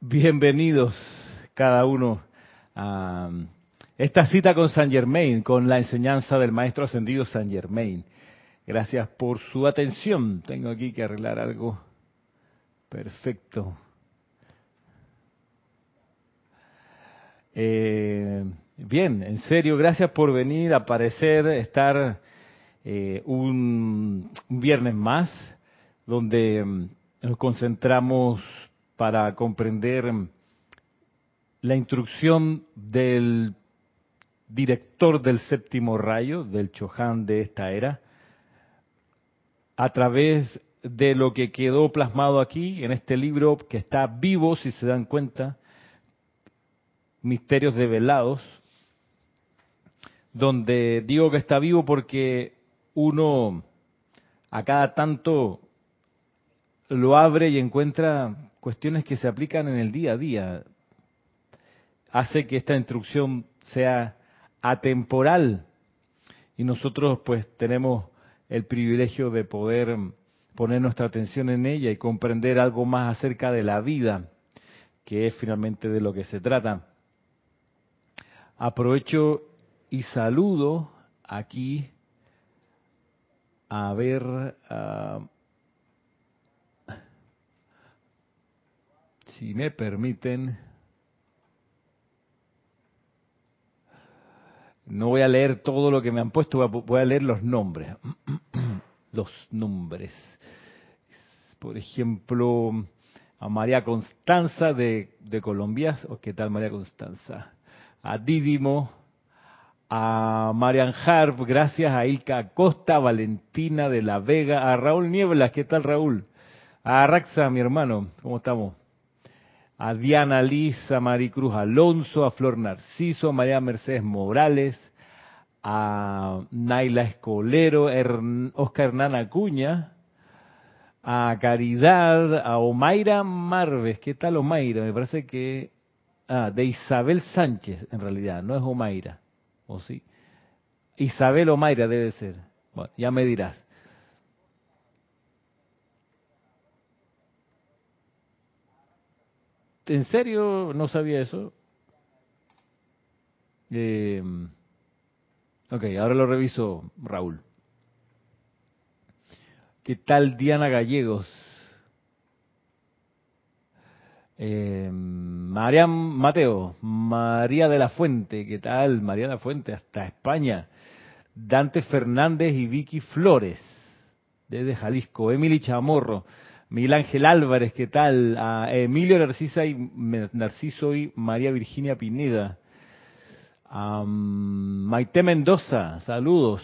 Bienvenidos cada uno a esta cita con San Germain, con la enseñanza del Maestro Ascendido San Germain. Gracias por su atención. Tengo aquí que arreglar algo. Perfecto. Eh, bien, en serio, gracias por venir, aparecer, estar eh, un, un viernes más, donde mm, nos concentramos para comprender la instrucción del director del séptimo rayo, del Chohan de esta era, a través de lo que quedó plasmado aquí en este libro que está vivo, si se dan cuenta, Misterios Develados, donde digo que está vivo porque uno a cada tanto lo abre y encuentra cuestiones que se aplican en el día a día. Hace que esta instrucción sea atemporal y nosotros pues tenemos el privilegio de poder poner nuestra atención en ella y comprender algo más acerca de la vida, que es finalmente de lo que se trata. Aprovecho y saludo aquí a ver si me permiten, no voy a leer todo lo que me han puesto, voy a leer los nombres. los nombres. Por ejemplo, a María Constanza de, de Colombia. ¿Qué tal María Constanza? A Dídimo, a Marian Harp, gracias a Ilka Acosta, Valentina de la Vega, a Raúl Nieblas, ¿qué tal Raúl? A Raxa, mi hermano, ¿cómo estamos? A Diana Lisa, Maricruz Alonso, a Flor Narciso, a María Mercedes Morales, a Naila Escolero, Oscar Hernán Acuña, a Caridad, a Omaira Marves. ¿Qué tal Omaira? Me parece que... Ah, de Isabel Sánchez, en realidad, no es Omaira. ¿O sí? Isabel Omaira debe ser. Bueno, ya me dirás. ¿En serio no sabía eso? Eh, ok, ahora lo reviso, Raúl. ¿Qué tal Diana Gallegos? Eh, María Mateo, María de la Fuente, ¿qué tal? María de la Fuente, hasta España. Dante Fernández y Vicky Flores, desde Jalisco. Emily Chamorro. Miguel Ángel Álvarez, ¿qué tal? A Emilio Narcisa y, Narciso y María Virginia Pineda. A Maite Mendoza, saludos.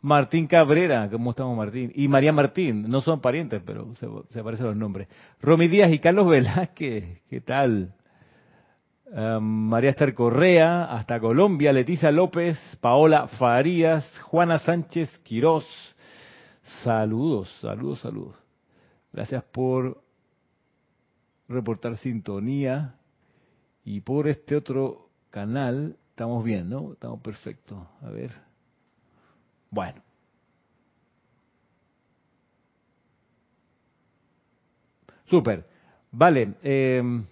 Martín Cabrera, ¿cómo estamos Martín? Y María Martín, no son parientes, pero se, se aparecen los nombres. Romy Díaz y Carlos Velázquez, ¿qué tal? María Esther Correa, hasta Colombia, Leticia López, Paola Farías, Juana Sánchez Quirós, Saludos, saludos, saludos. Gracias por reportar sintonía y por este otro canal. Estamos bien, ¿no? Estamos perfectos. A ver. Bueno. Súper. Vale. Eh,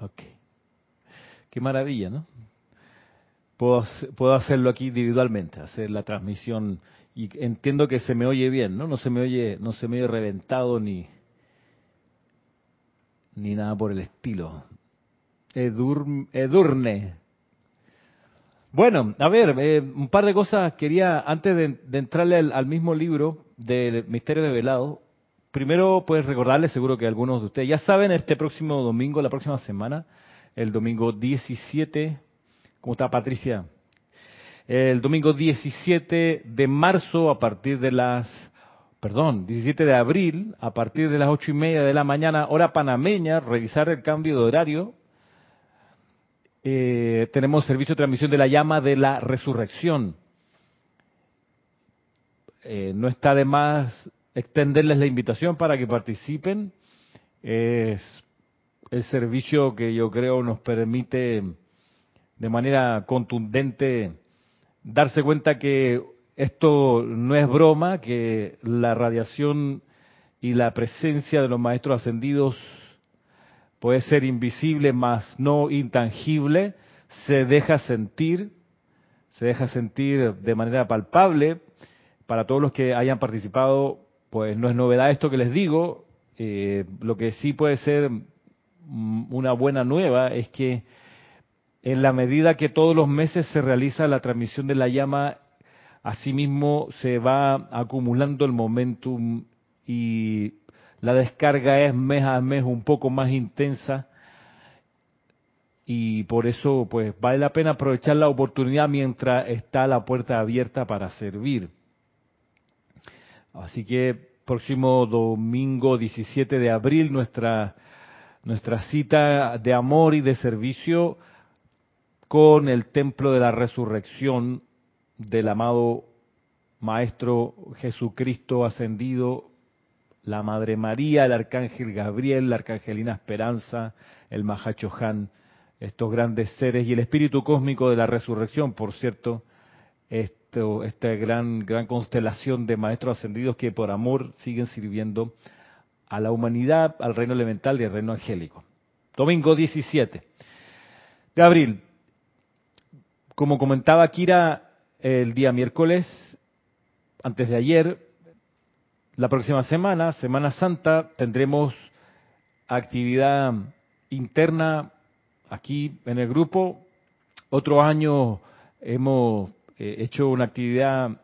Ok. Qué maravilla, ¿no? Puedo, puedo hacerlo aquí individualmente, hacer la transmisión y entiendo que se me oye bien, ¿no? No se me oye, no se me oye reventado ni ni nada por el estilo. edurne. Bueno, a ver, eh, un par de cosas quería, antes de, entrarle al, mismo libro del Misterio de Velado, primero, pues recordarles, seguro que algunos de ustedes ya saben, este próximo domingo, la próxima semana, el domingo 17, ¿cómo está Patricia? El domingo 17 de marzo, a partir de las, perdón, 17 de abril, a partir de las ocho y media de la mañana, hora panameña, revisar el cambio de horario. Eh, tenemos servicio de transmisión de la llama de la resurrección. Eh, no está de más extenderles la invitación para que participen. Es el servicio que yo creo nos permite de manera contundente darse cuenta que esto no es broma, que la radiación y la presencia de los maestros ascendidos puede ser invisible, mas no intangible, se deja sentir, se deja sentir de manera palpable. Para todos los que hayan participado, pues no es novedad esto que les digo. Eh, lo que sí puede ser una buena nueva es que en la medida que todos los meses se realiza la transmisión de la llama, asimismo se va acumulando el momentum y la descarga es mes a mes un poco más intensa y por eso pues vale la pena aprovechar la oportunidad mientras está la puerta abierta para servir. Así que próximo domingo 17 de abril nuestra nuestra cita de amor y de servicio con el templo de la resurrección del amado Maestro Jesucristo ascendido, la Madre María, el Arcángel Gabriel, la Arcangelina Esperanza, el Mahachohan, estos grandes seres y el Espíritu Cósmico de la Resurrección, por cierto, esto, esta gran, gran constelación de Maestros ascendidos que por amor siguen sirviendo a la humanidad, al reino elemental y al reino angélico. Domingo 17 de abril. Como comentaba Kira el día miércoles, antes de ayer, la próxima semana, Semana Santa, tendremos actividad interna aquí en el grupo. Otro año hemos eh, hecho una actividad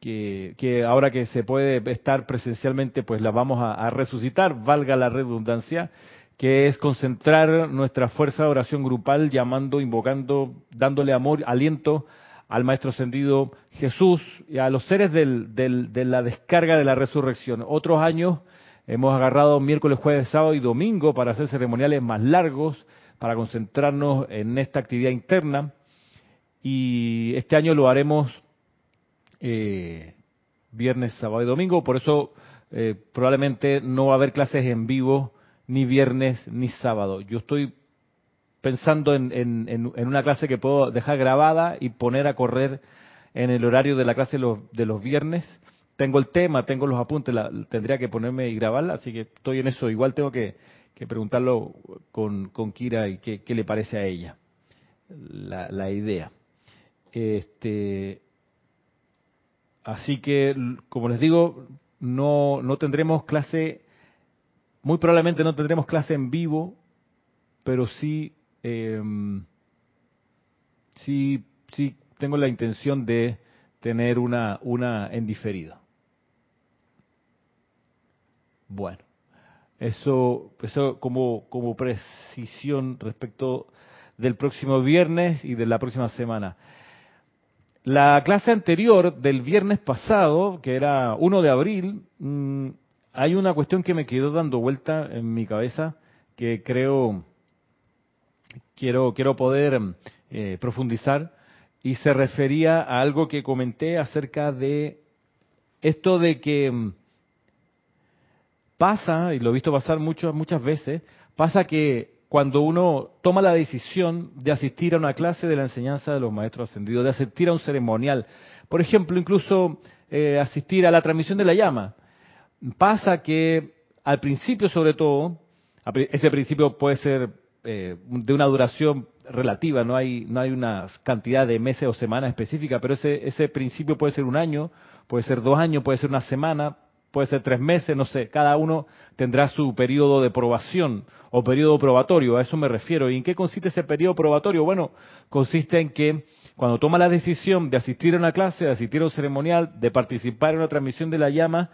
que, ahora que se puede estar presencialmente, pues la vamos a resucitar, valga la redundancia, que es concentrar nuestra fuerza de oración grupal llamando, invocando, dándole amor, aliento al Maestro Ascendido Jesús y a los seres de la descarga de la resurrección. Otros años hemos agarrado miércoles, jueves, sábado y domingo para hacer ceremoniales más largos, para concentrarnos en esta actividad interna. Y este año lo haremos eh, viernes, sábado y domingo, por eso eh, probablemente no va a haber clases en vivo ni viernes ni sábado. Yo estoy pensando en, en, una clase que puedo dejar grabada y poner a correr en el horario de la clase de los viernes. Tengo el tema, tengo los apuntes, la, tendría que ponerme y grabarla, así que estoy en eso. Igual tengo que, preguntarlo con, con, Kira y qué, qué, le parece a ella la, la idea. Este, así que, como les digo, no, no tendremos clase muy probablemente no tendremos clase en vivo, pero sí, em, sí, sí tengo la intención de tener una, una en diferido. Bueno, eso, eso como, como precisión respecto del próximo viernes y de la próxima semana. La clase anterior del viernes pasado, que era 1 de abril, mm, hay una cuestión que me quedó dando vuelta en mi cabeza que creo quiero quiero poder eh, profundizar y se refería a algo que comenté acerca de esto de que mm, pasa y lo he visto pasar muchas muchas veces pasa que cuando uno toma la decisión de asistir a una clase de la enseñanza de los maestros ascendidos, de asistir a un ceremonial, por ejemplo, incluso eh, asistir a la transmisión de la llama, pasa que al principio sobre todo, ese principio puede ser eh, de una duración relativa, no hay, no hay una cantidad de meses o semanas específica, pero ese, ese principio puede ser un año, puede ser dos años, puede ser una semana, puede ser tres meses, no sé, cada uno tendrá su periodo de probación o periodo probatorio, a eso me refiero. ¿Y en qué consiste ese periodo probatorio? Bueno, consiste en que cuando toma la decisión de asistir a una clase, de asistir a un ceremonial, de participar en una transmisión de la llama,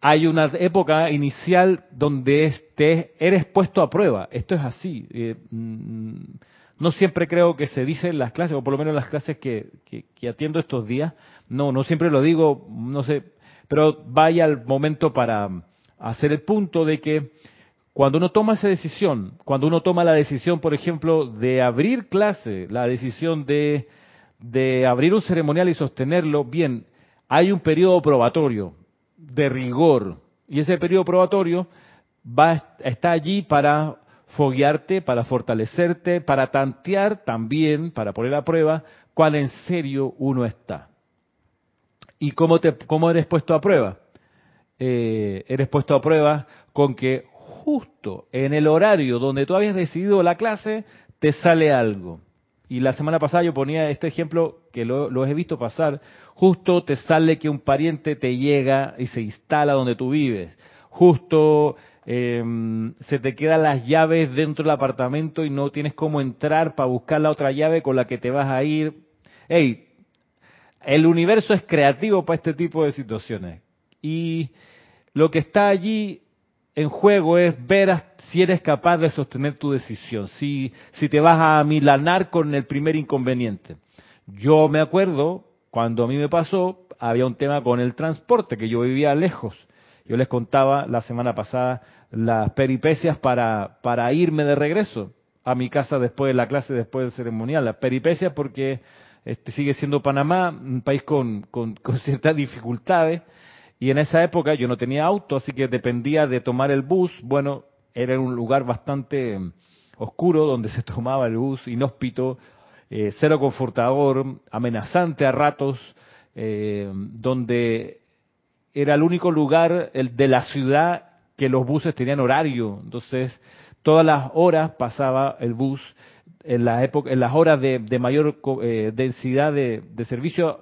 hay una época inicial donde este, eres puesto a prueba. Esto es así. Eh, mm, no siempre creo que se dice en las clases, o por lo menos en las clases que, que, atiendo estos días. No, no siempre lo digo, no sé, pero vaya el momento para hacer el punto de que cuando uno toma esa decisión, cuando uno toma la decisión, por ejemplo, de abrir clase, la decisión de, de abrir un ceremonial y sostenerlo, bien, hay un periodo probatorio de rigor. Y ese periodo probatorio va, está allí para foguearte, para fortalecerte, para tantear también, para poner a prueba cuál en serio uno está. ¿Y cómo, te, cómo eres puesto a prueba? Eh, eres puesto a prueba con que justo en el horario donde tú habías decidido la clase, te sale algo. Y la semana pasada yo ponía este ejemplo que lo, he visto pasar. Justo te sale que un pariente te llega y se instala donde tú vives. Justo em, se te quedan las llaves dentro del apartamento y no tienes cómo entrar para buscar la otra llave con la que te vas a ir. Hey, el universo es creativo para este tipo de situaciones. Y lo que está allí en juego es ver si eres capaz de sostener tu decisión, si, si te vas a milanar con el primer inconveniente. Yo me acuerdo, cuando a mí me pasó, había un tema con el transporte, que yo vivía lejos. Yo les contaba la semana pasada las peripecias para, para irme de regreso a mi casa después de la clase, después del ceremonial. Las peripecias porque este, sigue siendo Panamá un país con, con ciertas dificultades y en esa época yo no tenía auto, así que dependía de tomar el bus. Bueno, era un lugar bastante mm, oscuro donde se tomaba el bus, inhóspito, eh, cero confortador, amenazante a ratos, eh, donde era el único lugar el de la ciudad que los buses tenían horario. Entonces, todas las horas pasaba el bus en, la época, en las horas de, mayor eh, densidad de, de servicio,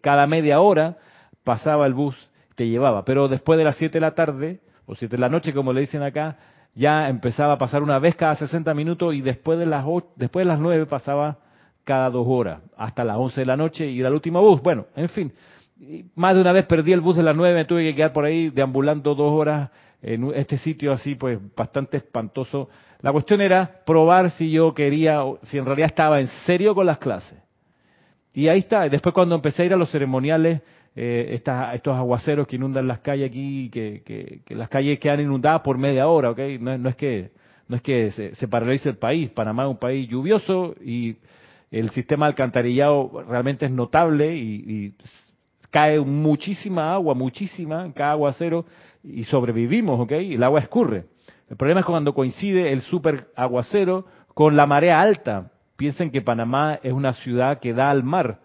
cada media hora pasaba el bus te llevaba. Pero después de las 7 de la tarde, o 7 de la noche, como le dicen acá, ya empezaba a pasar una vez cada 60 minutos y después de las, después de las 9 pasaba cada dos horas, hasta las 11 de la noche y era el último bus. Bueno, en fin, más de una vez perdí el bus de las 9, me tuve que quedar por ahí deambulando dos horas en este sitio así, pues bastante espantoso. La cuestión era probar si yo quería, si en realidad estaba en serio con las clases. Y ahí está. Después cuando empecé a ir a los ceremoniales, eh, estos aguaceros que inundan las calles aquí, que, que, las calles quedan inundadas por media hora, ¿ok? No, es que, no es que se, se, paralice el país. Panamá es un país lluvioso y el sistema alcantarillado realmente es notable y, cae muchísima agua, muchísima cada aguacero y sobrevivimos, ¿ok? El agua escurre. El problema es cuando coincide el super aguacero con la marea alta. Piensen que Panamá es una ciudad que da al mar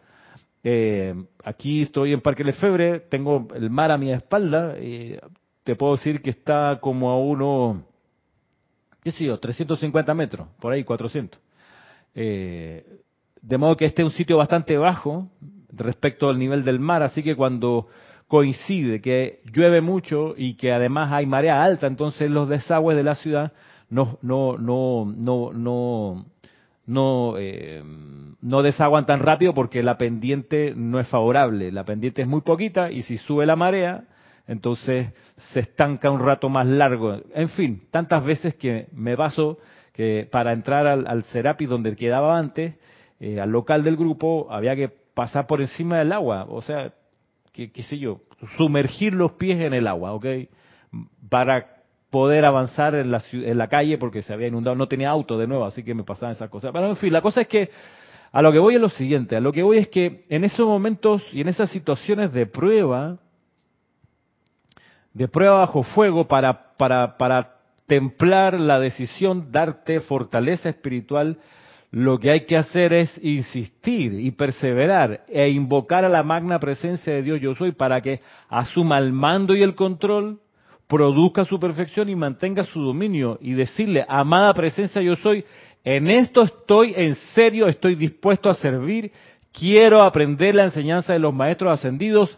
eh, aquí estoy en Parque Lefebre, tengo el mar a mi espalda, y te puedo decir que está como a uno, qué sé yo, 350 metros, por ahí 400. Eh, de modo que este es un sitio bastante bajo respecto al nivel del mar, así que cuando coincide que llueve mucho y que además hay marea alta, entonces los desagües de la ciudad no, no, no, no, no, no, eh, no desaguan tan rápido porque la pendiente no es favorable. La pendiente es muy poquita y si sube la marea, entonces se estanca un rato más largo. En fin, tantas veces que me pasó que para entrar al, al Serapi donde quedaba antes, eh, al local del grupo, había que pasar por encima del agua. O sea, qué sé yo, sumergir los pies en el agua, ¿ok? Para poder avanzar en la, en la calle porque se había inundado, no tenía auto de nuevo, así que me pasaban esas cosas. Pero en fin, la cosa es que a lo que voy es lo siguiente, a lo que voy es que en esos momentos y en esas situaciones de prueba, de prueba bajo fuego para, para, para templar la decisión, darte fortaleza espiritual, lo que hay que hacer es insistir y perseverar e invocar a la magna presencia de Dios yo soy para que asuma el mando y el control produzca su perfección y mantenga su dominio y decirle, amada presencia yo soy, en esto estoy en serio, estoy dispuesto a servir, quiero aprender la enseñanza de los maestros ascendidos,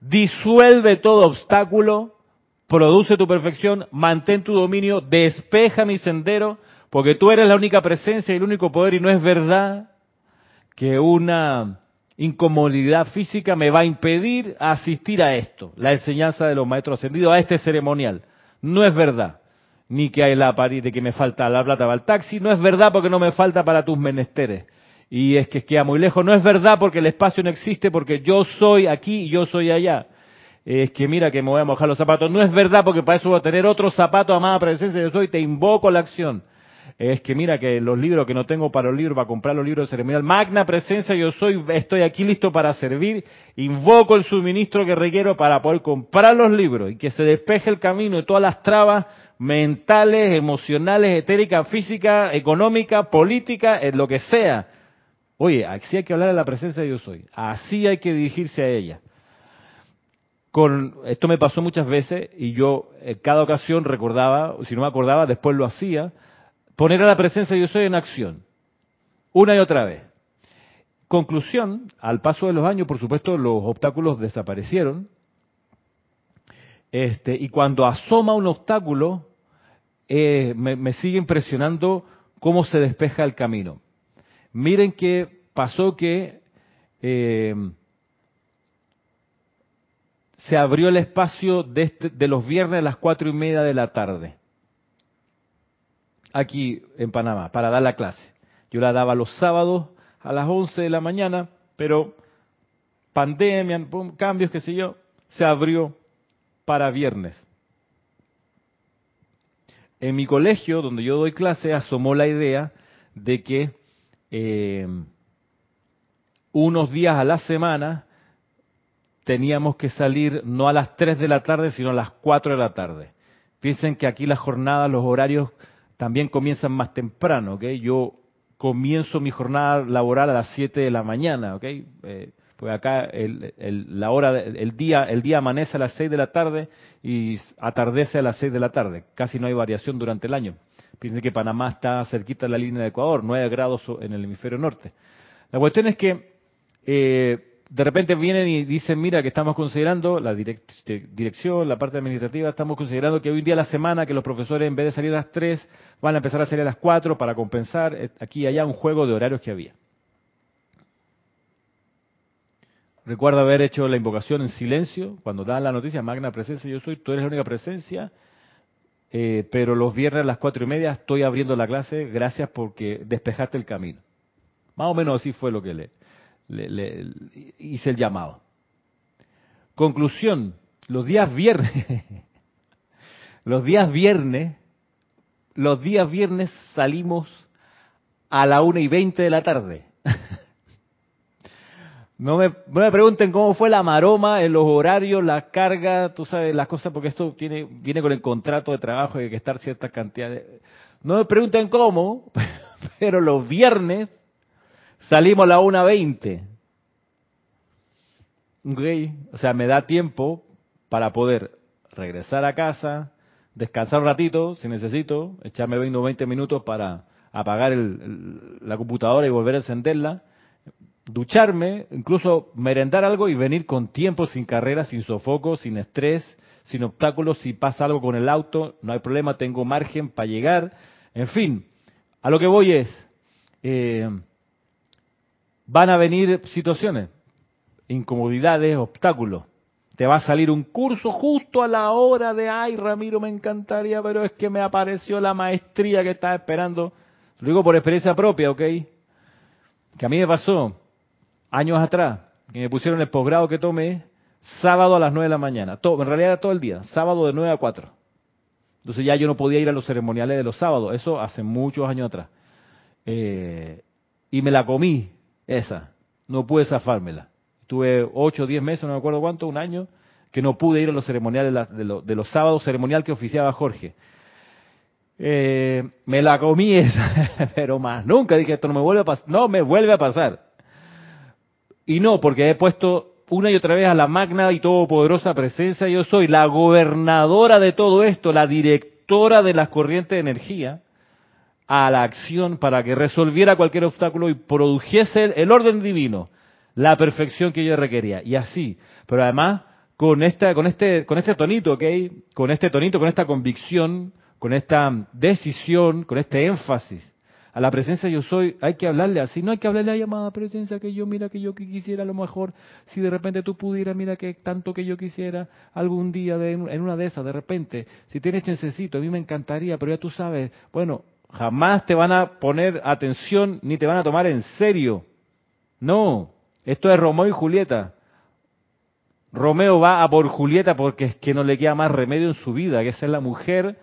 disuelve todo obstáculo, produce tu perfección, mantén tu dominio, despeja mi sendero, porque tú eres la única presencia y el único poder y no es verdad que una incomodidad física me va a impedir asistir a esto, la enseñanza de los maestros ascendidos, a este ceremonial. No es verdad. Ni que hay la de que me falta la plata para el taxi, no es verdad porque no me falta para tus menesteres. Y es que queda muy lejos, no es verdad porque el espacio no existe, porque yo soy aquí y yo soy allá. Es que mira que me voy a mojar los zapatos, no es verdad porque para eso voy a tener otro zapato, amada presencia, yo soy, te invoco la acción. Es que mira que los libros que no tengo para los libros, para comprar los libros de ceremonial, magna presencia, yo soy, estoy aquí listo para servir, invoco el suministro que requiero para poder comprar los libros y que se despeje el camino de todas las trabas mentales, emocionales, etéricas, físicas, económicas, políticas, en lo que sea. Oye, así hay que hablar de la presencia de yo soy, así hay que dirigirse a ella. Con, esto me pasó muchas veces y yo en cada ocasión recordaba, si no me acordaba, después lo hacía, poner a la presencia de yo soy en acción, una y otra vez. Conclusión, al paso de los años, por supuesto, los obstáculos desaparecieron. Este, y cuando asoma un obstáculo, eh, me, sigue impresionando cómo se despeja el camino. Miren que pasó que eh, se abrió el espacio de, este, de los viernes a las cuatro y media de la tarde aquí en Panamá para dar la clase. Yo la daba los sábados a las 11 de la mañana, pero pandemia, cambios, qué sé yo, se abrió para viernes. En mi colegio, donde yo doy clase, asomó la idea de que eh, unos días a la semana teníamos que salir no a las 3 de la tarde, sino a las 4 de la tarde. Piensen que aquí las jornadas, los horarios también comienzan más temprano, ¿ok? Yo comienzo mi jornada laboral a las 7 de la mañana, ¿ok? Eh, pues acá el, la hora, el día, el día amanece a las 6 de la tarde y atardece a las 6 de la tarde. Casi no hay variación durante el año. Piensen que Panamá está cerquita de la línea de Ecuador, 9 grados en el hemisferio norte. La cuestión es que eh, de repente vienen y dicen, mira, que estamos considerando, la dirección, la parte administrativa, estamos considerando que hoy día a la semana que los profesores en vez de salir a las 3 van a empezar a salir a las 4 para compensar eh, aquí y allá un juego de horarios que había. Recuerdo haber hecho la invocación en silencio cuando dan la noticia, magna presencia, yo soy, tú eres la única presencia, eh, pero los viernes a las cuatro y media estoy abriendo la clase, gracias porque despejaste el camino. Más o menos así fue lo que le, le, hice el llamado. Conclusión, los días viernes, los días viernes, los días viernes salimos a la una y veinte de la tarde. No me, me, pregunten cómo fue la maroma en los horarios, la carga, tú sabes, las cosas, porque esto tiene, viene con el contrato de trabajo y hay que estar cierta cantidad de... No me pregunten cómo, pero los viernes Salimos a la 1.20. Okay. O sea, me da tiempo para poder regresar a casa, descansar un ratito, si necesito, echarme 20 o 20 minutos para apagar la computadora y volver a encenderla, ducharme, incluso merendar algo y venir con tiempo, sin carrera, sin sofoco, sin estrés, sin obstáculos. Si pasa algo con el auto, no hay problema, tengo margen para llegar. En fin, a lo que voy es, eh, van a venir situaciones, incomodidades, obstáculos. Te va a salir un curso justo a la hora de, ay Ramiro, me encantaría, pero es que me apareció la maestría que estaba esperando. Lo digo por experiencia propia, ¿ok? Que a mí me pasó años atrás, que me pusieron el posgrado que tomé sábado a las 9 de la mañana. Todo, en realidad era todo el día, sábado de 9 a 4. Entonces ya yo no podía ir a los ceremoniales de los sábados, eso hace muchos años atrás. Eh, y me la comí, esa. No pude zafármela. Tuve ocho o diez meses, no me acuerdo cuánto, un año, que no pude ir a los ceremoniales de, los, sábados, ceremonial que oficiaba Jorge. Eh, me la comí esa, pero más nunca dije esto no me vuelve a pasar, no me vuelve a pasar. Y no, porque he puesto una y otra vez a la magna y todopoderosa presencia, yo soy la gobernadora de todo esto, la directora de las corrientes de energía, a la acción para que resolviera cualquier obstáculo y produjese el orden divino, la perfección que yo requería. Y así, pero además con esta, con este, con este tonito, ¿ok? Con este tonito, con esta convicción, con esta decisión, con este énfasis. A la presencia yo soy, hay que hablarle así, no hay que hablarle a llamada presencia que yo, mira que yo quisiera a lo mejor, si de repente tú pudieras, mira que tanto que yo quisiera, algún día de, en una de esas, de repente, si tienes chancecito, a mí me encantaría, pero ya tú sabes, bueno, Jamás te van a poner atención ni te van a tomar en serio. No, esto es Romeo y Julieta. Romeo va a por Julieta porque es que no le queda más remedio en su vida, que es ser la mujer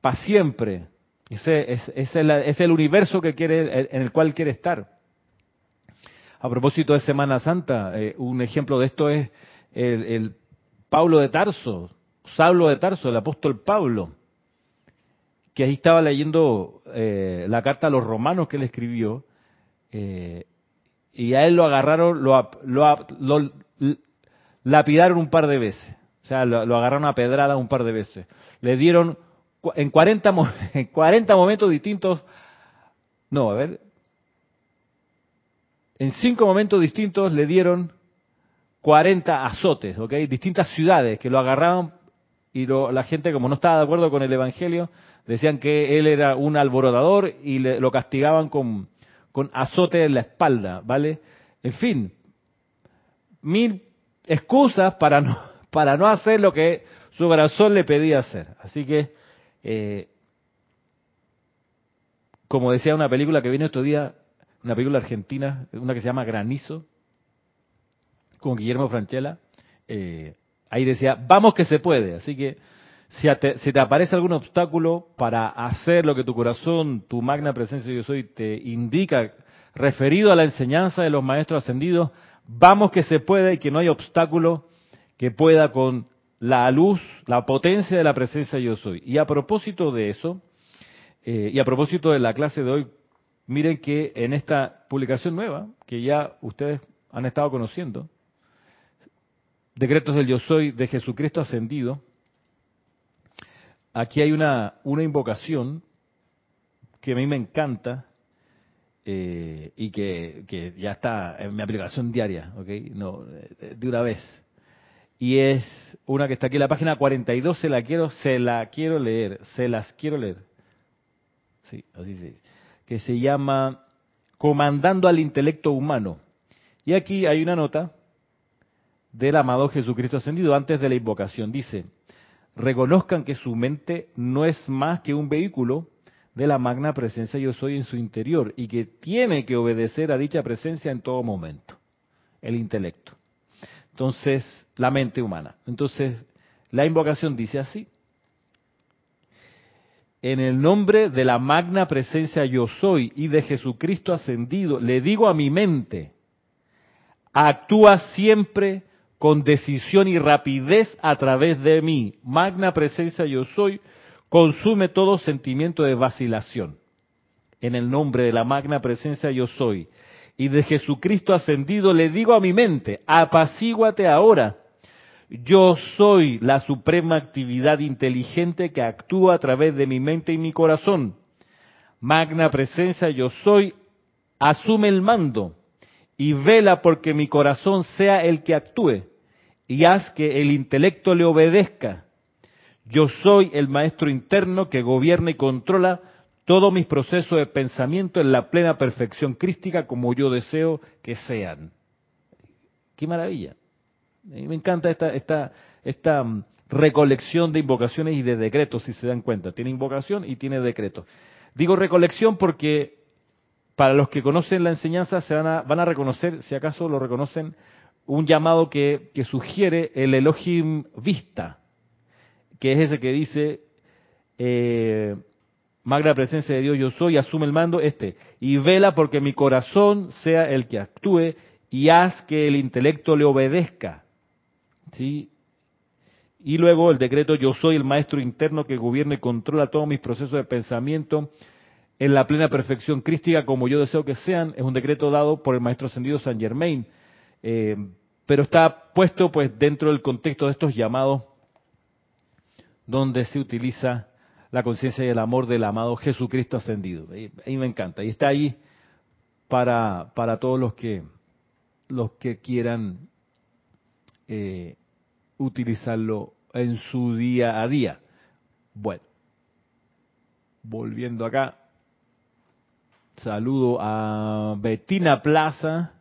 para siempre. Ese es, el universo que quiere, en el cual quiere estar. A propósito de Semana Santa, eh, un ejemplo de esto es el, Pablo de Tarso, Saulo de Tarso, el apóstol Pablo, que ahí estaba leyendo eh, la carta a los romanos que él escribió, eh, y a él lo agarraron, lo, lo, lapidaron un par de veces, o sea, lo, agarraron a pedrada un par de veces. Le dieron en 40, en 40 momentos distintos, no, a ver, en cinco momentos distintos le dieron 40 azotes, ¿ok? Distintas ciudades que lo agarraron y la gente, como no estaba de acuerdo con el Evangelio, decían que él era un alborotador y lo castigaban con, con azote en la espalda, ¿vale? En fin, mil excusas para no, para no hacer lo que su corazón le pedía hacer. Así que, eh, como decía una película que vino estos días, una película argentina, una que se llama Granizo, con Guillermo Franchella, eh, ahí decía, vamos que se puede. Así que si te, aparece algún obstáculo para hacer lo que tu corazón, tu magna presencia yo soy, te indica referido a la enseñanza de los maestros ascendidos, vamos que se puede y que no hay obstáculo que pueda con la luz, la potencia de la presencia yo soy. Y a propósito de eso, eh, y a propósito de la clase de hoy, miren que en esta publicación nueva, que ya ustedes han estado conociendo, Decretos del Yo Soy de Jesucristo Ascendido, aquí hay una, una invocación que a mí me encanta eh, y que, ya está en mi aplicación diaria, ¿ok? No, de una vez. Y es una que está aquí en la página 42, se la quiero, se la quiero leer, se las quiero leer. Sí, así Que se llama Comandando al intelecto humano. Y aquí hay una nota del amado Jesucristo ascendido antes de la invocación. Dice, reconozcan que su mente no es más que un vehículo de la magna presencia yo soy en su interior y que tiene que obedecer a dicha presencia en todo momento, el intelecto. Entonces, la mente humana. Entonces, la invocación dice así. En el nombre de la magna presencia yo soy y de Jesucristo ascendido, le digo a mi mente, actúa siempre con decisión y rapidez a través de mí. Magna presencia yo soy, consume todo sentimiento de vacilación. En el nombre de la magna presencia yo soy. Y de Jesucristo ascendido le digo a mi mente, apacíguate ahora. Yo soy la suprema actividad inteligente que actúa a través de mi mente y mi corazón. Magna presencia yo soy, asume el mando y vela porque mi corazón sea el que actúe y haz que el intelecto le obedezca. Yo soy el maestro interno que gobierna y controla todos mis procesos de pensamiento en la plena perfección crística como yo deseo que sean. Qué maravilla. me encanta esta, esta, esta mm, recolección de invocaciones y de decretos, si se dan cuenta. Tiene invocación y tiene decreto. Digo recolección porque para los que conocen la enseñanza se van a, van a reconocer, si acaso lo reconocen, un llamado que, sugiere el Elohim Vista, que es ese que dice, eh, magna presencia de Dios yo soy, asume el mando, este, y vela porque mi corazón sea el que actúe y haz que el intelecto le obedezca. ¿Sí? Y luego el decreto yo soy el maestro interno que gobierna y controla todos mis procesos de pensamiento en la plena perfección crística como yo deseo que sean, es un decreto dado por el maestro ascendido San Germain, eh, pero está puesto pues dentro del contexto de estos llamados donde se utiliza la conciencia y el amor del amado Jesucristo ascendido. Y, me encanta. Y está ahí para, para todos los que, los que quieran eh, utilizarlo en su día a día. Bueno, volviendo acá, Saludo a Betina Plaza,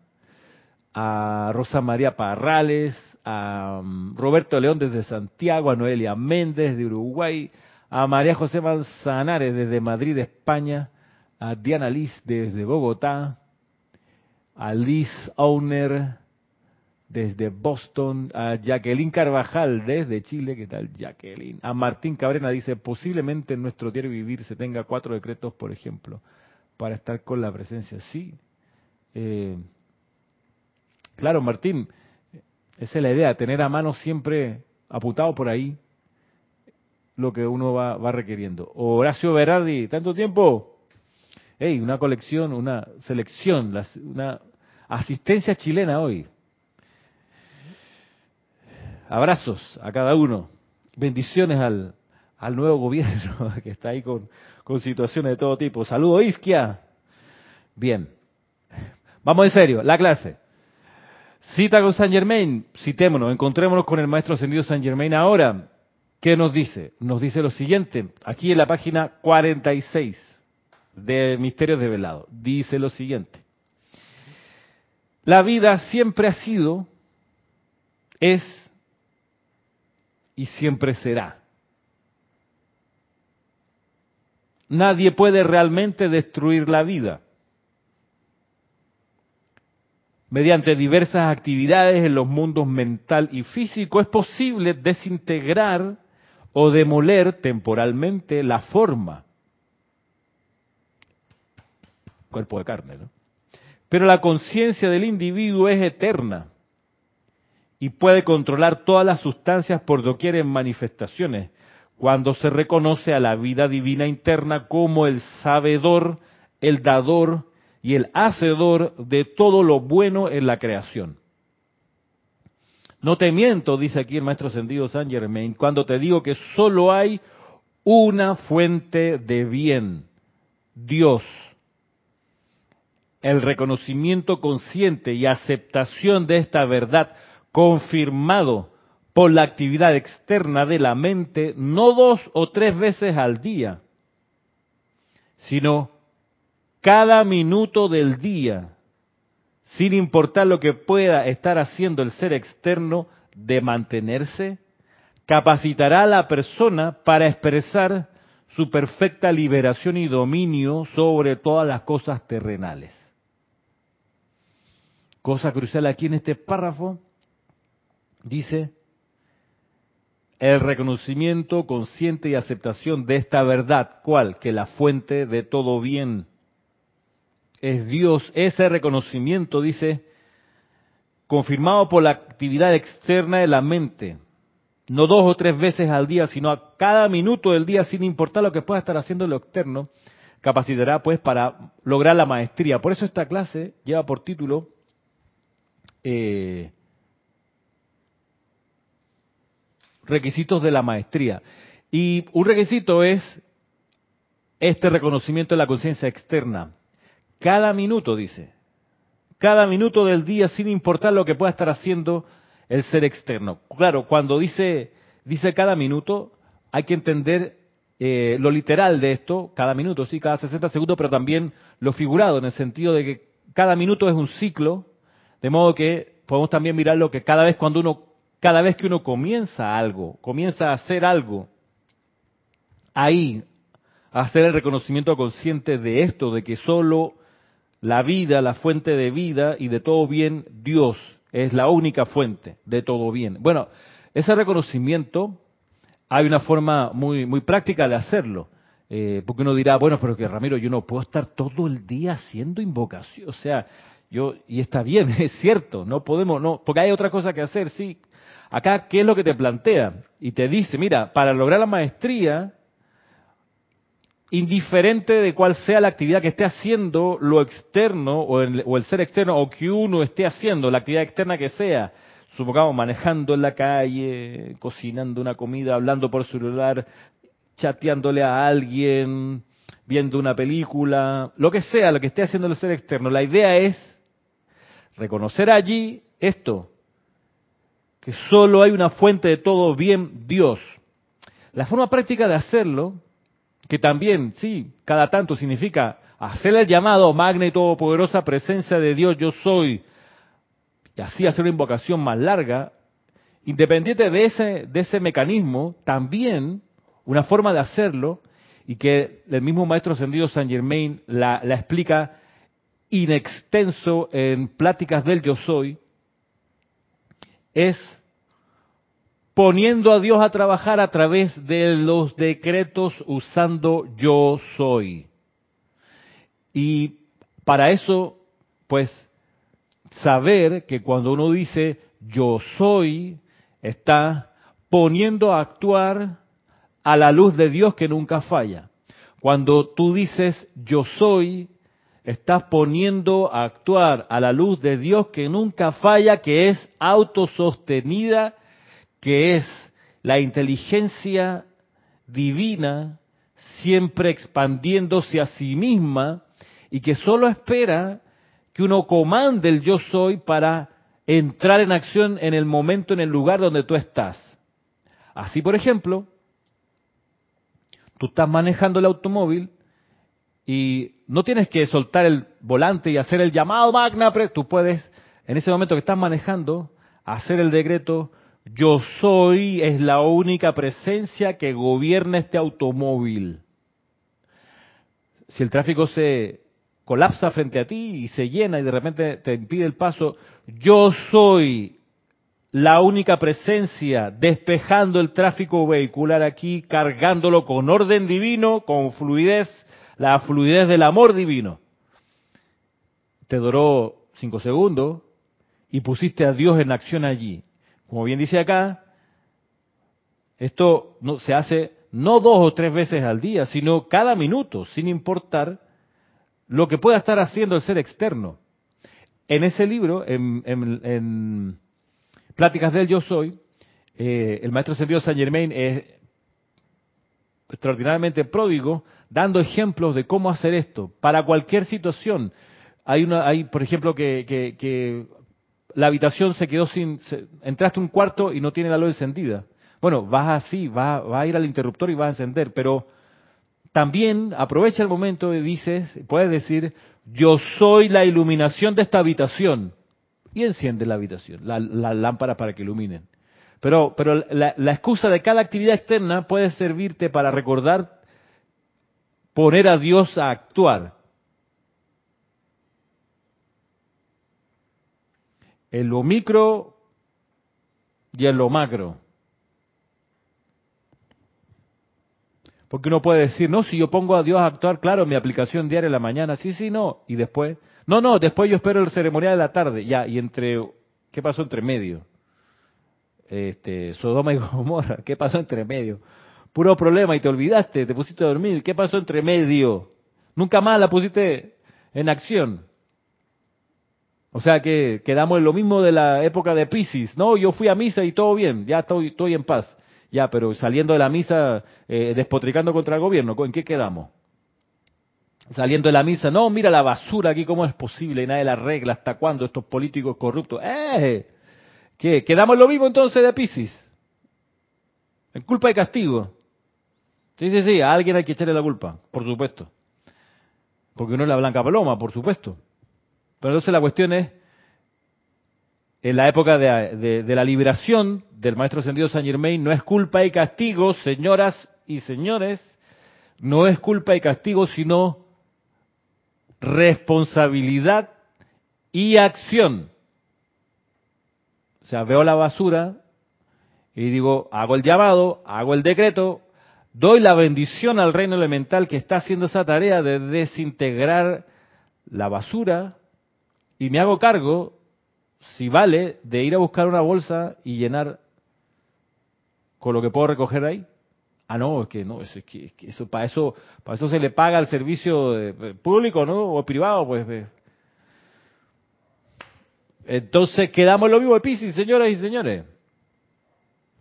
a Rosa María Parrales, a um, Roberto León desde Santiago, a Noelia Méndez de Uruguay, a María José Manzanares desde Madrid, España, a Diana Liz desde Bogotá, a Liz Owner desde Boston, a Jacqueline Carvajal desde Chile, ¿qué tal Jacqueline? A Martín Cabrera dice, posiblemente en nuestro diario vivir se tenga cuatro decretos, por ejemplo, para estar con la presencia. Sí. Eh, claro, Martín, esa es la idea, tener a mano siempre apuntado por ahí lo que uno va, va requiriendo. Horacio Berardi, ¿tanto tiempo? Hey, una colección, una selección, una asistencia chilena hoy. Abrazos a cada uno. Bendiciones al, al nuevo gobierno que está ahí con, situaciones de todo tipo. Saludo, Isquia. Bien. Vamos en serio, la clase. Cita con San Germain, citémonos, encontrémonos con el maestro ascendido San Germain ahora. ¿Qué nos dice? Nos dice lo siguiente, aquí en la página 46 de Misterios de Velado. Dice lo siguiente. La vida siempre ha sido, es y siempre será. Nadie puede realmente destruir la vida. Mediante diversas actividades en los mundos mental y físico es posible desintegrar o demoler temporalmente la forma, cuerpo de carne, ¿no? Pero la conciencia del individuo es eterna y puede controlar todas las sustancias por doquier en manifestaciones, cuando se reconoce a la vida divina interna como el sabedor, el dador y el hacedor de todo lo bueno en la creación. No te miento, dice aquí el maestro ascendido San Germain, cuando te digo que solo hay una fuente de bien, Dios. El reconocimiento consciente y aceptación de esta verdad confirmado por la actividad externa de la mente, no dos o tres veces al día, sino cada minuto del día, sin importar lo que pueda estar haciendo el ser externo de mantenerse, capacitará a la persona para expresar su perfecta liberación y dominio sobre todas las cosas terrenales. Cosa crucial aquí en este párrafo, dice, el reconocimiento consciente y aceptación de esta verdad, ¿cuál? Que la fuente de todo bien es Dios. Ese reconocimiento, dice, confirmado por la actividad externa de la mente, no dos o tres veces al día, sino a cada minuto del día, sin importar lo que pueda estar haciendo lo externo, capacitará pues para lograr la maestría. Por eso esta clase lleva por título eh, requisitos de la maestría. Y un requisito es este reconocimiento de la conciencia externa. Cada minuto, dice. Cada minuto del día, sin importar lo que pueda estar haciendo el ser externo. Claro, cuando dice, dice cada minuto, hay que entender eh, lo literal de esto, cada minuto, sí, cada 60 segundos, pero también lo figurado, en el sentido de que cada minuto es un ciclo, de modo que podemos también mirar lo que cada vez cuando uno, cada vez que uno comienza algo, comienza a hacer algo, ahí, hacer el reconocimiento consciente de esto, de que solo la vida, la fuente de vida y de todo bien, Dios es la única fuente de todo bien. Bueno, ese reconocimiento hay una forma muy, muy práctica de hacerlo. Eh, porque uno dirá, bueno, pero que Ramiro, yo no puedo estar todo el día haciendo invocación. O sea, yo, y está bien, es cierto, no podemos, no, porque hay otra cosa que hacer, sí. Acá, ¿qué es lo que te plantea? Y te dice, mira, para lograr la maestría, indiferente de cuál sea la actividad que esté haciendo lo externo o el, ser externo o que uno esté haciendo, la actividad externa que sea, supongamos manejando en la calle, cocinando una comida, hablando por celular, chateándole a alguien, viendo una película, lo que sea, lo que esté haciendo el ser externo. La idea es reconocer allí esto, que solo hay una fuente de todo bien, Dios. La forma práctica de hacerlo que también, sí, cada tanto significa hacer el llamado magna y todopoderosa presencia de Dios yo soy, y así hacer una invocación más larga, independiente de ese, de ese mecanismo, también una forma de hacerlo, y que el mismo Maestro Ascendido San Germain la, explica in extenso en Pláticas del Yo Soy, es poniendo a Dios a trabajar a través de los decretos usando yo soy. Y para eso, pues, saber que cuando uno dice yo soy, está poniendo a actuar a la luz de Dios que nunca falla. Cuando tú dices yo soy, estás poniendo a actuar a la luz de Dios que nunca falla, que es autosostenida, que es la inteligencia divina siempre expandiéndose a sí misma y que solo espera que uno comande el yo soy para entrar en acción en el momento, en el lugar donde tú estás. Así, por ejemplo, tú estás manejando el automóvil y no tienes que soltar el volante y hacer el llamado magna, tú puedes, en ese momento que estás manejando, hacer el decreto, yo soy es la única presencia que gobierna este automóvil. Si el tráfico se colapsa frente a ti y se llena y de repente te impide el paso, yo soy la única presencia despejando el tráfico vehicular aquí, cargándolo con orden divino, con fluidez, la fluidez del amor divino. Te duró cinco segundos y pusiste a Dios en acción allí. Como bien dice acá, esto no, se hace no dos o tres veces al día, sino cada minuto, sin importar lo que pueda estar haciendo el ser externo. En ese libro, en, Pláticas del Yo Soy, eh, el maestro Sergio Saint Germain es extraordinariamente pródigo, dando ejemplos de cómo hacer esto para cualquier situación. Hay una, hay, por ejemplo, que, que la habitación se quedó sin, entraste a un cuarto y no tiene la luz encendida. Bueno, vas así, vas, a ir al interruptor y vas a encender, pero también aprovecha el momento y dices, puedes decir, yo soy la iluminación de esta habitación. Y enciende la habitación, la, lámpara para que iluminen. Pero, pero la, la excusa de cada actividad externa puede servirte para recordar poner a Dios a actuar. en lo micro y en lo macro. Porque uno puede decir, no, si yo pongo a Dios a actuar, claro, mi aplicación diaria en la mañana, sí, sí, no, y después, no, no, después yo espero el ceremonial de la tarde, ya, y entre, ¿qué pasó entre medio? Este, Sodoma y Gomorra, ¿qué pasó entre medio? Puro problema y te olvidaste, te pusiste a dormir, ¿qué pasó entre medio? Nunca más la pusiste en acción. O sea que quedamos en lo mismo de la época de Pisces. No, yo fui a misa y todo bien, ya estoy, en paz. Ya, pero saliendo de la misa, eh, despotricando contra el gobierno, ¿en qué quedamos? Saliendo de la misa, no, mira la basura aquí, ¿cómo es posible? Nadie la regla, ¿hasta cuándo estos políticos corruptos? ¡Eh! ¿Qué? ¿Quedamos lo mismo entonces de Pisces? En culpa y castigo. Sí, sí, sí, a alguien hay que echarle la culpa, por supuesto. Porque no es la blanca paloma, por supuesto. Pero entonces la cuestión es, en la época de, la liberación del Maestro Ascendido San Germain, no es culpa y castigo, señoras y señores, no es culpa y castigo, sino responsabilidad y acción. O sea, veo la basura y digo, hago el llamado, hago el decreto, doy la bendición al reino elemental que está haciendo esa tarea de desintegrar la basura y me hago cargo, si vale, de ir a buscar una bolsa y llenar con lo que puedo recoger ahí. Ah, no, es que no, es que, eso, para eso, para eso se le paga al servicio público, ¿no? O privado, pues. Entonces quedamos lo mismo de Pisces, señoras y señores.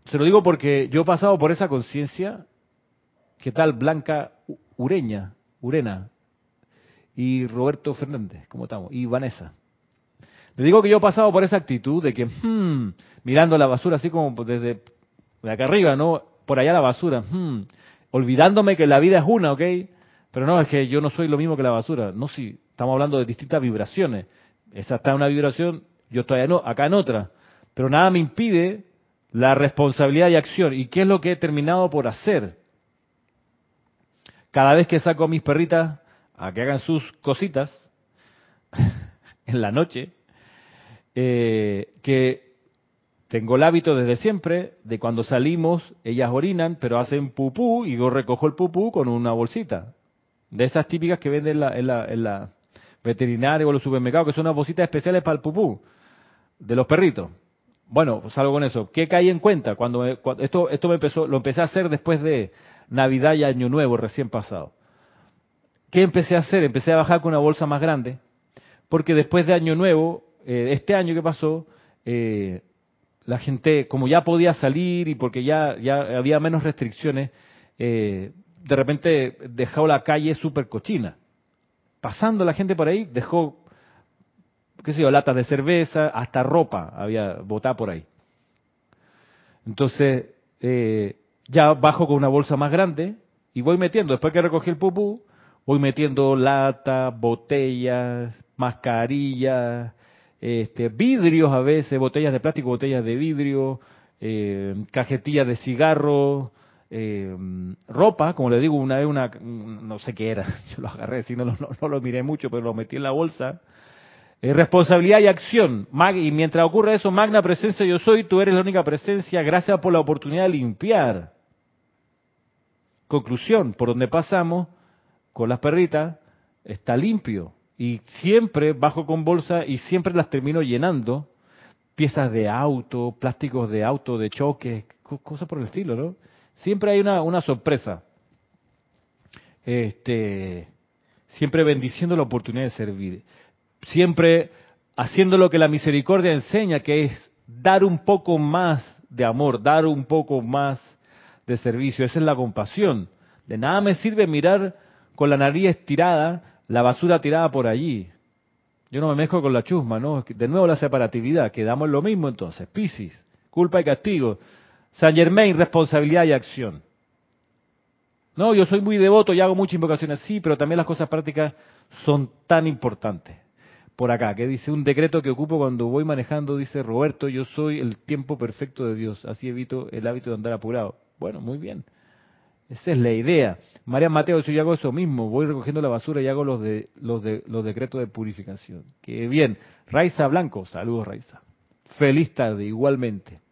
Se lo digo porque yo he pasado por esa conciencia. ¿Qué tal Blanca Ureña, Urena? Y Roberto Fernández, ¿cómo estamos? Y Vanessa. Le digo que yo he pasado por esa actitud de que, hmm, mirando la basura así como desde de acá arriba, ¿no? Por allá la basura, hmm, olvidándome que la vida es una, ¿ok? Pero no, es que yo no soy lo mismo que la basura. No, sí, estamos hablando de distintas vibraciones. Esa está en una vibración, yo estoy acá en otra. Pero nada me impide la responsabilidad y acción. ¿Y qué es lo que he terminado por hacer? Cada vez que saco a mis perritas a que hagan sus cositas en la noche, eh, que tengo el hábito desde siempre de cuando salimos, ellas orinan, pero hacen pupú y yo recojo el pupú con una bolsita. De esas típicas que venden en la, en la, veterinaria o los supermercados, que son unas bolsitas especiales para el pupú de los perritos. Bueno, salgo con eso. ¿Qué caí en cuenta? Cuando, esto, esto me empezó, lo empecé a hacer después de Navidad y Año Nuevo recién pasado. ¿Qué empecé a hacer? Empecé a bajar con una bolsa más grande, porque después de Año Nuevo, eh, este año que pasó, eh, la gente, como ya podía salir y porque ya, ya había menos restricciones, eh, de repente dejó la calle súper cochina. Pasando la gente por ahí, dejó qué sé yo, latas de cerveza, hasta ropa había botada por ahí. Entonces, eh, ya bajo con una bolsa más grande y voy metiendo, después que recogí el pupú, voy metiendo latas, botellas, mascarillas, este, vidrios a veces, botellas de plástico, botellas de vidrio, eh, cajetillas de cigarro, eh, ropa, como le digo, una vez una, no sé qué era, yo lo agarré, si no, lo miré mucho, pero lo metí en la bolsa, eh, responsabilidad y acción. y mientras ocurre eso, magna presencia yo soy, tú eres la única presencia, gracias por la oportunidad de limpiar. Conclusión, por donde pasamos, con las perritas, está limpio. Y siempre bajo con bolsa y siempre las termino llenando. Piezas de auto, plásticos de auto, de choque, cosas por el estilo, ¿no? Siempre hay una, una sorpresa. Este, siempre bendiciendo la oportunidad de servir siempre haciendo lo que la misericordia enseña, que es dar un poco más de amor, dar un poco más de servicio. Esa es la compasión. De nada me sirve mirar con la nariz estirada la basura tirada por allí. Yo no me mezclo con la chusma, ¿no? De nuevo la separatividad, quedamos lo mismo entonces. Piscis, culpa y castigo. San Germain, responsabilidad y acción. No, yo soy muy devoto y hago muchas invocaciones, sí, pero también las cosas prácticas son tan importantes por acá, que dice un decreto que ocupo cuando voy manejando, dice Roberto, yo soy el tiempo perfecto de Dios, así evito el hábito de andar apurado. Bueno, muy bien. Esa es la idea. María Mateo, yo hago eso mismo, voy recogiendo la basura y hago los de los de los decretos de purificación. Qué bien. Raiza Blanco, saludos Raiza. Feliz tarde, igualmente.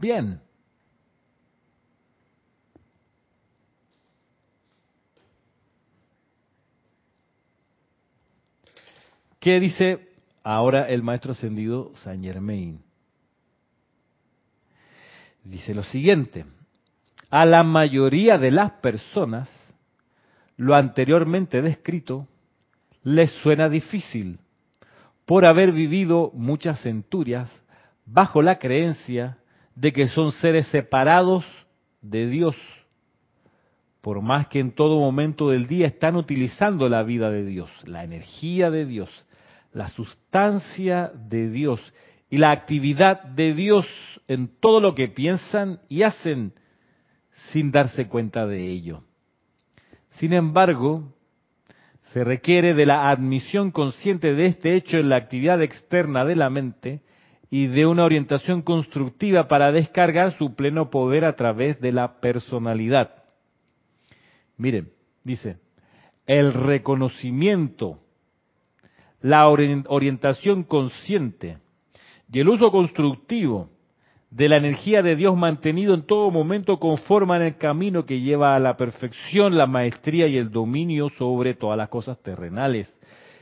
Bien. ¿Qué dice ahora el maestro ascendido Saint Germain? Dice lo siguiente, a la mayoría de las personas lo anteriormente descrito les suena difícil por haber vivido muchas centurias bajo la creencia de que son seres separados de Dios, por más que en todo momento del día están utilizando la vida de Dios, la energía de Dios, la sustancia de Dios y la actividad de Dios en todo lo que piensan y hacen sin darse cuenta de ello. Sin embargo, se requiere de la admisión consciente de este hecho en la actividad externa de la mente y de una orientación constructiva para descargar su pleno poder a través de la personalidad. Miren, dice, el reconocimiento la orientación consciente y el uso constructivo de la energía de Dios mantenido en todo momento conforman el camino que lleva a la perfección, la maestría y el dominio sobre todas las cosas terrenales,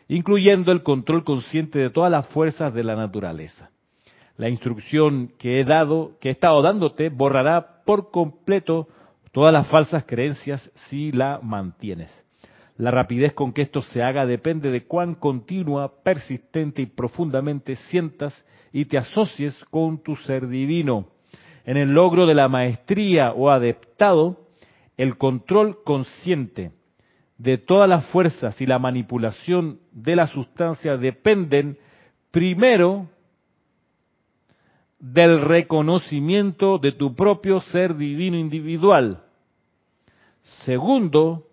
incluyendo el control consciente de todas las fuerzas de la naturaleza. La instrucción que he dado, que he estado dándote, borrará por completo todas las falsas creencias si la mantienes. La rapidez con que esto se haga depende de cuán continua, persistente y profundamente sientas y te asocies con tu ser divino. En el logro de la maestría o adeptado, el control consciente de todas las fuerzas y la manipulación de la sustancia dependen primero del reconocimiento de tu propio ser divino individual. Segundo,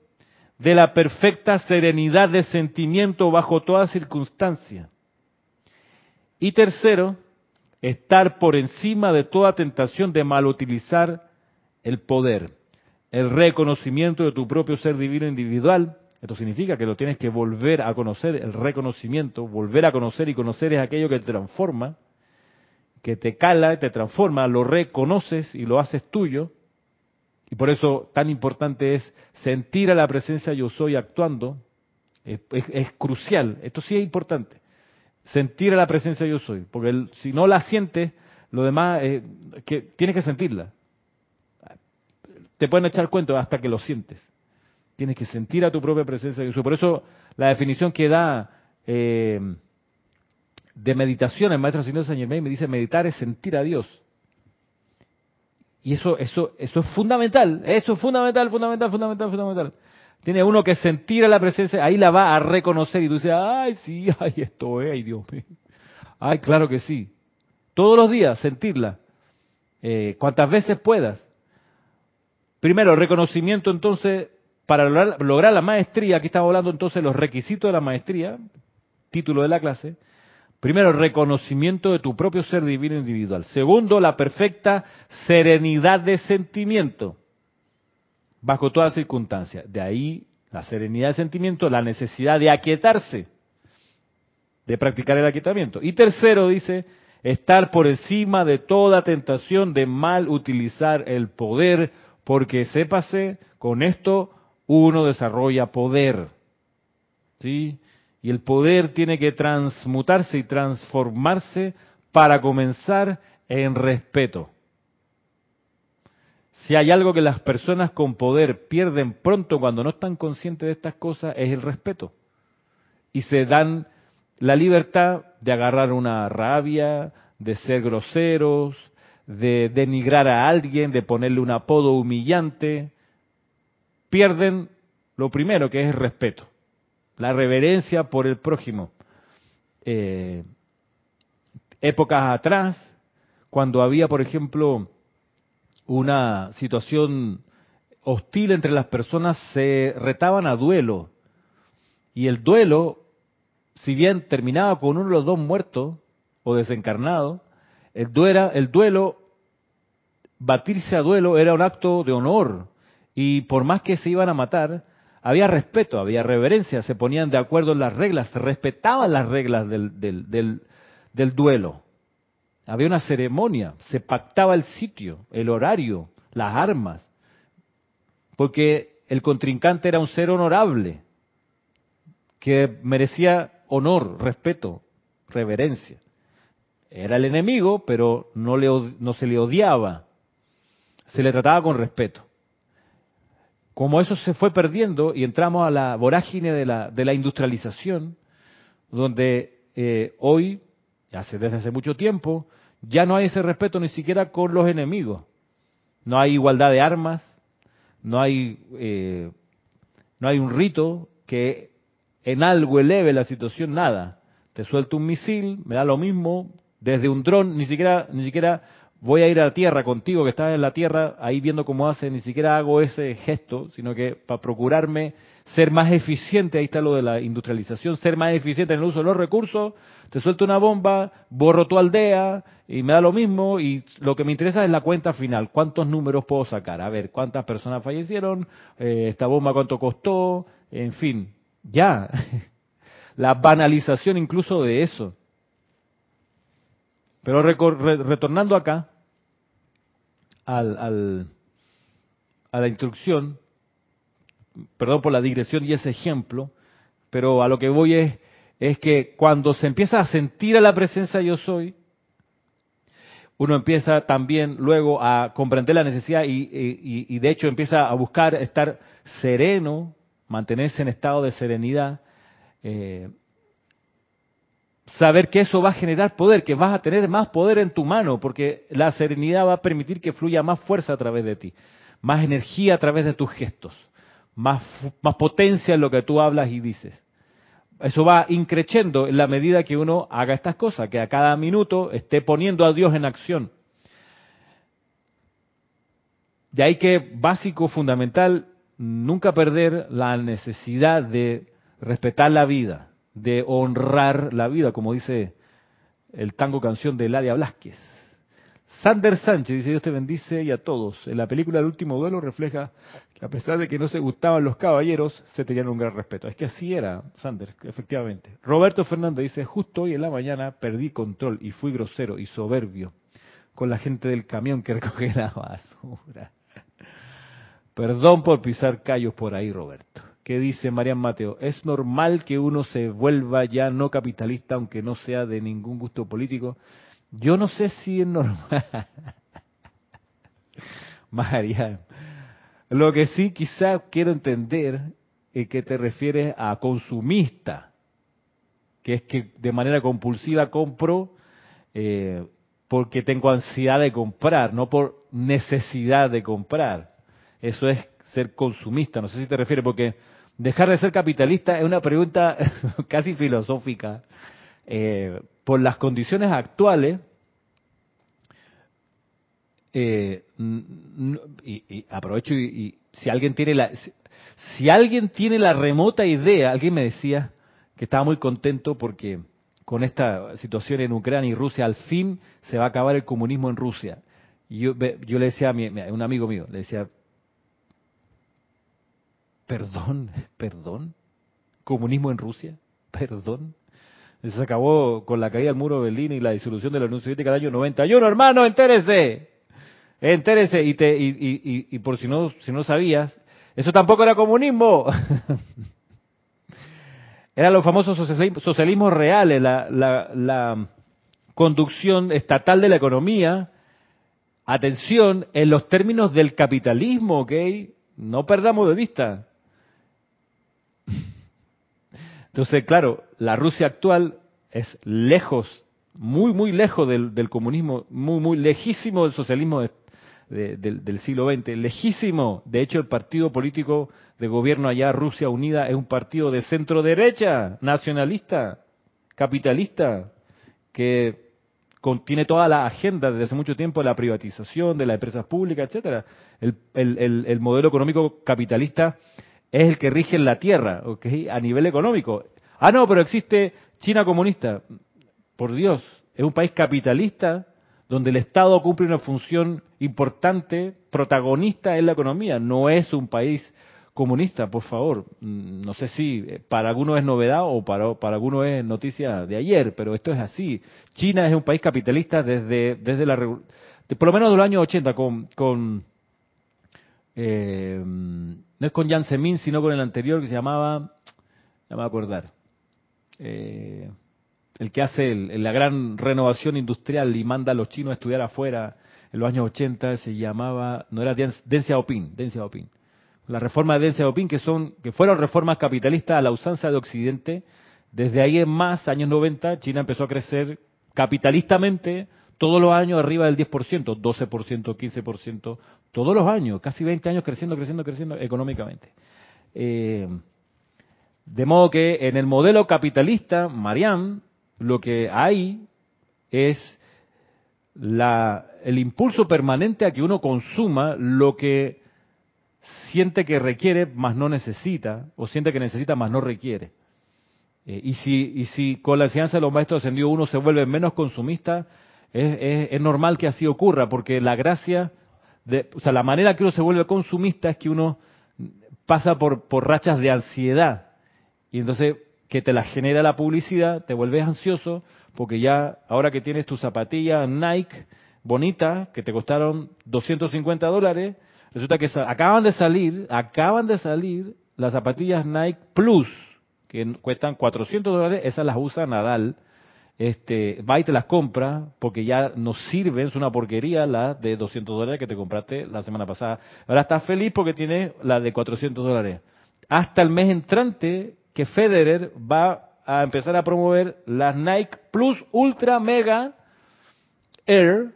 de la perfecta serenidad de sentimiento bajo toda circunstancia. Y tercero, estar por encima de toda tentación de mal utilizar el poder, el reconocimiento de tu propio ser divino individual, Esto significa que lo tienes que volver a conocer, el reconocimiento, volver a conocer y conocer es aquello que te transforma, que te cala, te transforma, lo reconoces y lo haces tuyo. Y por eso tan importante es sentir a la presencia yo soy actuando. Es, crucial, esto sí es importante. Sentir a la presencia yo soy, porque si no la sientes, lo demás, eh, que tienes que sentirla. Te pueden echar cuento hasta que lo sientes. Tienes que sentir a tu propia presencia yo soy. Por eso la definición que da eh, de meditación el maestro señor Germain me dice meditar es sentir a Dios. Y eso, eso, eso es fundamental, eso es fundamental, fundamental, fundamental, fundamental. Tiene uno que sentir a la presencia, ahí la va a reconocer y tú dices, ay, sí, ay, esto es, ay, Dios mío. Ay, claro que sí. Todos los días sentirla, eh, cuantas veces puedas. Primero, reconocimiento entonces, para lograr, lograr la maestría, aquí estamos hablando entonces los requisitos de la maestría, título de la clase. Primero, el reconocimiento de tu propio ser divino individual. Segundo, la perfecta serenidad de sentimiento bajo todas circunstancias. De ahí la serenidad de sentimiento, la necesidad de aquietarse, de practicar el aquietamiento. Y tercero, dice, estar por encima de toda tentación de mal utilizar el poder, porque sépase, con esto uno desarrolla poder. ¿Sí? Y el poder tiene que transmutarse y transformarse para comenzar en respeto. Si hay algo que las personas con poder pierden pronto cuando no están conscientes de estas cosas, es el respeto. Y se dan la libertad de agarrar una rabia, de ser groseros, de denigrar a alguien, de ponerle un apodo humillante. Pierden lo primero que es el respeto, la reverencia por el prójimo. Eh, épocas atrás, cuando había, por ejemplo, una situación hostil entre las personas, se retaban a duelo. Y el duelo, si bien terminaba con uno de los dos muertos o desencarnados, el duelo, el duelo, batirse a duelo era un acto de honor. Y por más que se iban a matar, había respeto, había reverencia, se ponían de acuerdo en las reglas, se respetaban las reglas del, del, duelo. Había una ceremonia, se pactaba el sitio, el horario, las armas, porque el contrincante era un ser honorable, que merecía honor, respeto, reverencia. Era el enemigo, pero no, le, no se le odiaba, se le trataba con respeto. Como eso se fue perdiendo y entramos a la vorágine de la, de la industrialización, donde eh, hoy hace, desde hace mucho tiempo, ya no hay ese respeto ni siquiera con los enemigos. No hay igualdad de armas, no hay, eh, no hay un rito que en algo eleve la situación, nada. Te suelto un misil, me da lo mismo, desde un dron, ni siquiera, ni siquiera voy a ir a la tierra contigo que estás en la tierra, ahí viendo cómo hace, ni siquiera hago ese gesto, sino que para procurarme ser más eficiente, ahí está lo de la industrialización, ser más eficiente en el uso de los recursos, te suelto una bomba, borro tu aldea y me da lo mismo y lo que me interesa es la cuenta final, cuántos números puedo sacar, a ver, cuántas personas fallecieron, eh, esta bomba cuánto costó, en fin, ya, la banalización incluso de eso. Pero retornando acá al, a la instrucción, perdón por la digresión y ese ejemplo, pero a lo que voy es, es que cuando se empieza a sentir a la presencia yo soy, uno empieza también luego a comprender la necesidad y, y, de hecho empieza a buscar estar sereno, mantenerse en estado de serenidad, eh, saber que eso va a generar poder, que vas a tener más poder en tu mano, porque la serenidad va a permitir que fluya más fuerza a través de ti, más energía a través de tus gestos, más, más potencia en lo que tú hablas y dices. Eso va increciendo en la medida que uno haga estas cosas, que a cada minuto esté poniendo a Dios en acción. De ahí que básico, fundamental, nunca perder la necesidad de respetar la vida, de honrar la vida, como dice el tango canción de Ladia Blasquez. Sander Sánchez dice, Dios te bendice y a todos. En la película El último duelo refleja a pesar de que no se gustaban los caballeros, se tenían un gran respeto. Es que así era, Sander, efectivamente. Roberto Fernández dice, justo hoy en la mañana perdí control y fui grosero y soberbio con la gente del camión que recoge la basura. Perdón por pisar callos por ahí, Roberto. ¿Qué dice Marian Mateo? Es normal que uno se vuelva ya no capitalista, aunque no sea de ningún gusto político. Yo no sé si es normal. Marian, lo que sí quizá quiero entender es que te refieres a consumista, que es que de manera compulsiva compro eh, porque tengo ansiedad de comprar, no por necesidad de comprar. Eso es ser consumista, no sé si te refieres, porque dejar de ser capitalista es una pregunta casi filosófica. Eh, por las condiciones actuales, eh, y, aprovecho y, si alguien tiene la si, alguien tiene la remota idea, alguien me decía que estaba muy contento porque con esta situación en Ucrania y Rusia al fin se va a acabar el comunismo en Rusia. Y yo, yo le decía a, mi, a un amigo mío, le decía, perdón, perdón, comunismo en Rusia, perdón. Se acabó con la caída del muro de Berlín y la disolución de la Unión Soviética del año 91, hermano, entérese. Entérese, y, te, y, y, y, por si no, si no sabías, eso tampoco era comunismo. Eran los famosos socialismos reales, la, la, la conducción estatal de la economía. Atención, en los términos del capitalismo, ¿ok? No perdamos de vista. Entonces, claro, la Rusia actual es lejos, muy, muy lejos del, comunismo, muy, muy lejísimo del socialismo del, siglo XX, lejísimo. De hecho, el partido político de gobierno allá, Rusia Unida, es un partido de centro derecha, nacionalista, capitalista, que contiene toda la agenda desde hace mucho tiempo de la privatización de las empresas públicas, etcétera. El, el, el, modelo económico capitalista es el que rige en la tierra, ¿okay? a nivel económico. Ah, no, pero existe China comunista. Por Dios, es un país capitalista donde el Estado cumple una función importante, protagonista en la economía. No es un país comunista, por favor. No sé si eh, para algunos es novedad o para, para algunos es noticia de ayer, pero esto es así. China es un país capitalista desde, desde la... por lo menos de los años 80, con... con eh, no es con Jiang Zemin, sino con el anterior que se llamaba... Ya me voy a acordar. Eh, el que hace la gran renovación industrial y manda a los chinos a estudiar afuera en los años 80 se llamaba, no era Deng Xiaoping, Deng Xiaoping. La reforma de Deng Xiaoping que son que fueron reformas capitalistas a la usanza de Occidente, desde ahí en más, años 90, China empezó a crecer capitalistamente todos los años arriba del 10%, 12%, 15%, todos los años, casi 20 años creciendo, creciendo, creciendo económicamente. Eh, de modo que en el modelo capitalista, Mariam, lo que hay es la, el impulso permanente a que uno consuma lo que siente que requiere, más no necesita, o siente que necesita, más no requiere. Eh, y, si, y si con la enseñanza de los maestros ascendidos uno se vuelve menos consumista, es, normal que así ocurra, porque la gracia, de, o sea, la manera que uno se vuelve consumista es que uno pasa por, por rachas de ansiedad. Y entonces que te la genera la publicidad, te vuelves ansioso, porque ya ahora que tienes tus zapatillas Nike bonitas, que te costaron 250 dólares, resulta que acaban de salir, acaban de salir las zapatillas Nike Plus, que cuestan 400 dólares, esas las usa Nadal, este, va y te las compra porque ya no sirven, es una porquería la de 200 dólares que te compraste la semana pasada. Ahora estás feliz porque tienes la de 400 dólares. Hasta el mes entrante que Federer va a empezar a promover las Nike Plus Ultra Mega Air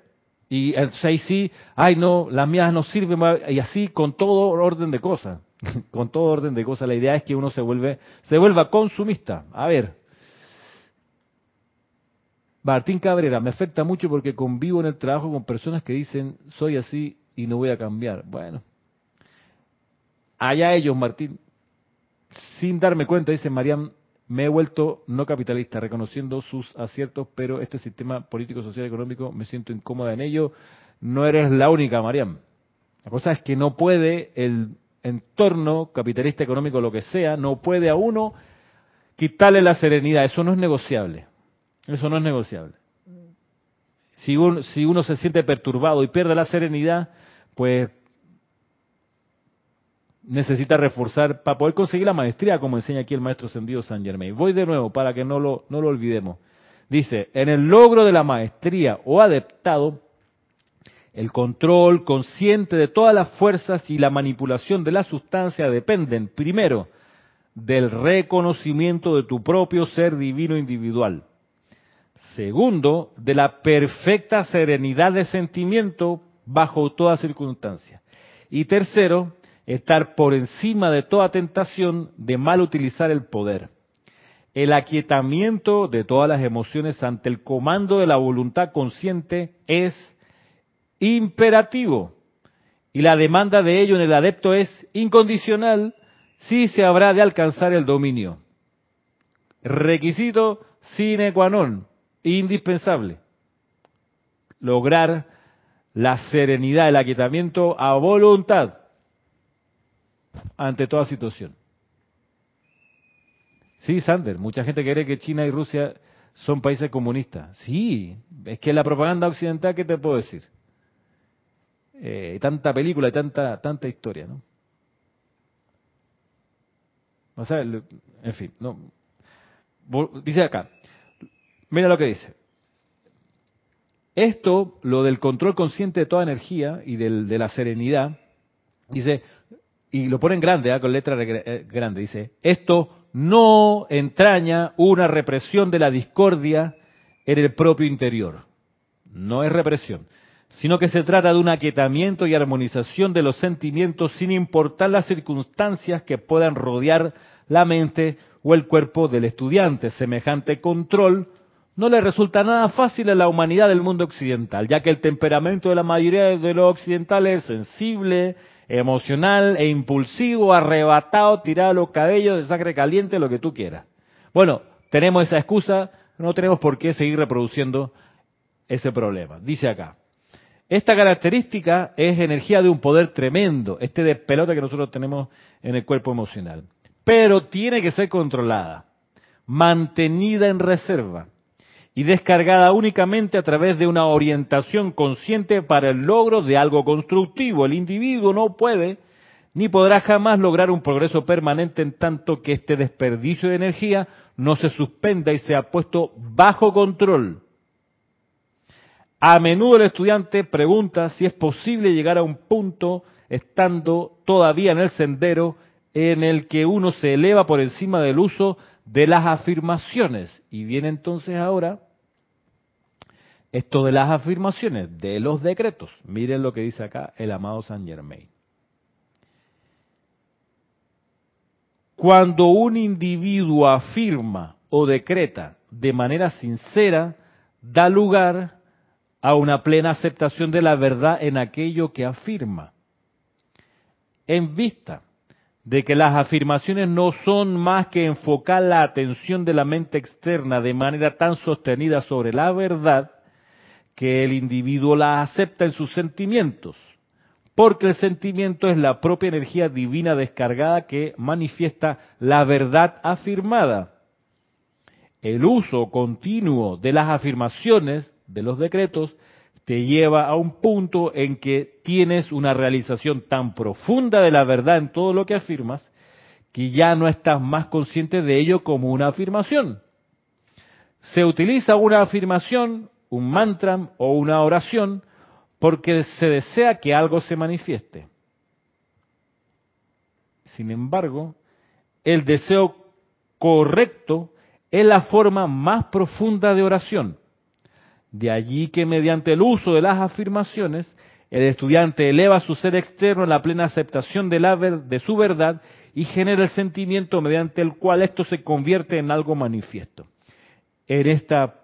y el 6C, ay no, las mías no sirven, y así con todo orden de cosas, con todo orden de cosas. La idea es que uno se vuelve, se vuelva consumista. A ver, Martín Cabrera, me afecta mucho porque convivo en el trabajo con personas que dicen, soy así y no voy a cambiar. Bueno, allá ellos, Martín sin darme cuenta, dice Mariam, me he vuelto no capitalista, reconociendo sus aciertos, pero este sistema político, social, económico, me siento incómoda en ello. No eres la única, Mariam. La cosa es que no puede el entorno capitalista, económico, lo que sea, no puede a uno quitarle la serenidad. Eso no es negociable. Eso no es negociable. Si uno, se siente perturbado y pierde la serenidad, pues necesita reforzar para poder conseguir la maestría, como enseña aquí el maestro Sendido San Germain. Voy de nuevo para que no lo, no lo olvidemos. Dice, en el logro de la maestría o adeptado, el control consciente de todas las fuerzas y la manipulación de la sustancia dependen, primero, del reconocimiento de tu propio ser divino individual. Segundo, de la perfecta serenidad de sentimiento bajo toda circunstancia. Y tercero, estar por encima de toda tentación de mal utilizar el poder. El aquietamiento de todas las emociones ante el comando de la voluntad consciente es imperativo y la demanda de ello en el adepto es incondicional si se habrá de alcanzar el dominio. Requisito sine qua non, indispensable. Lograr la serenidad, el aquietamiento a voluntad ante toda situación. Sí, Sander, mucha gente cree que China y Rusia son países comunistas. Sí, es que la propaganda occidental, ¿qué te puedo decir? Eh, tanta película y tanta, tanta historia, ¿no? O sea, en fin, no. Dice acá, mira lo que dice. Esto, lo del control consciente de toda energía y de la serenidad, dice, y lo pone en grande, ¿eh? con letra eh, grande, dice, esto no entraña una represión de la discordia en el propio interior. No es represión, sino que se trata de un aquietamiento y armonización de los sentimientos sin importar las circunstancias que puedan rodear la mente o el cuerpo del estudiante. Semejante control no le resulta nada fácil a la humanidad del mundo occidental, ya que el temperamento de la mayoría de los occidentales es sensible, emocional e impulsivo, arrebatado, tirado los cabellos, de sangre caliente, lo que tú quieras. Bueno, tenemos esa excusa, no tenemos por qué seguir reproduciendo ese problema. Dice acá, esta característica es energía de un poder tremendo, este de pelota que nosotros tenemos en el cuerpo emocional. Pero tiene que ser controlada, mantenida en reserva y descargada únicamente a través de una orientación consciente para el logro de algo constructivo. El individuo no puede ni podrá jamás lograr un progreso permanente en tanto que este desperdicio de energía no se suspenda y sea puesto bajo control. A menudo el estudiante pregunta si es posible llegar a un punto estando todavía en el sendero en el que uno se eleva por encima del uso de las afirmaciones. Y viene entonces ahora esto de las afirmaciones, de los decretos. Miren lo que dice acá el amado San Germain. Cuando un individuo afirma o decreta de manera sincera, da lugar a una plena aceptación de la verdad en aquello que afirma. En vista de que las afirmaciones no son más que enfocar la atención de la mente externa de manera tan sostenida sobre la verdad, que el individuo la acepta en sus sentimientos, porque el sentimiento es la propia energía divina descargada que manifiesta la verdad afirmada. El uso continuo de las afirmaciones, de los decretos, te lleva a un punto en que tienes una realización tan profunda de la verdad en todo lo que afirmas, que ya no estás más consciente de ello como una afirmación. Se utiliza una afirmación un mantra o una oración porque se desea que algo se manifieste. Sin embargo, el deseo correcto es la forma más profunda de oración. De allí que mediante el uso de las afirmaciones, el estudiante eleva su ser externo en la plena aceptación de, la de su verdad y genera el sentimiento mediante el cual esto se convierte en algo manifiesto. En esta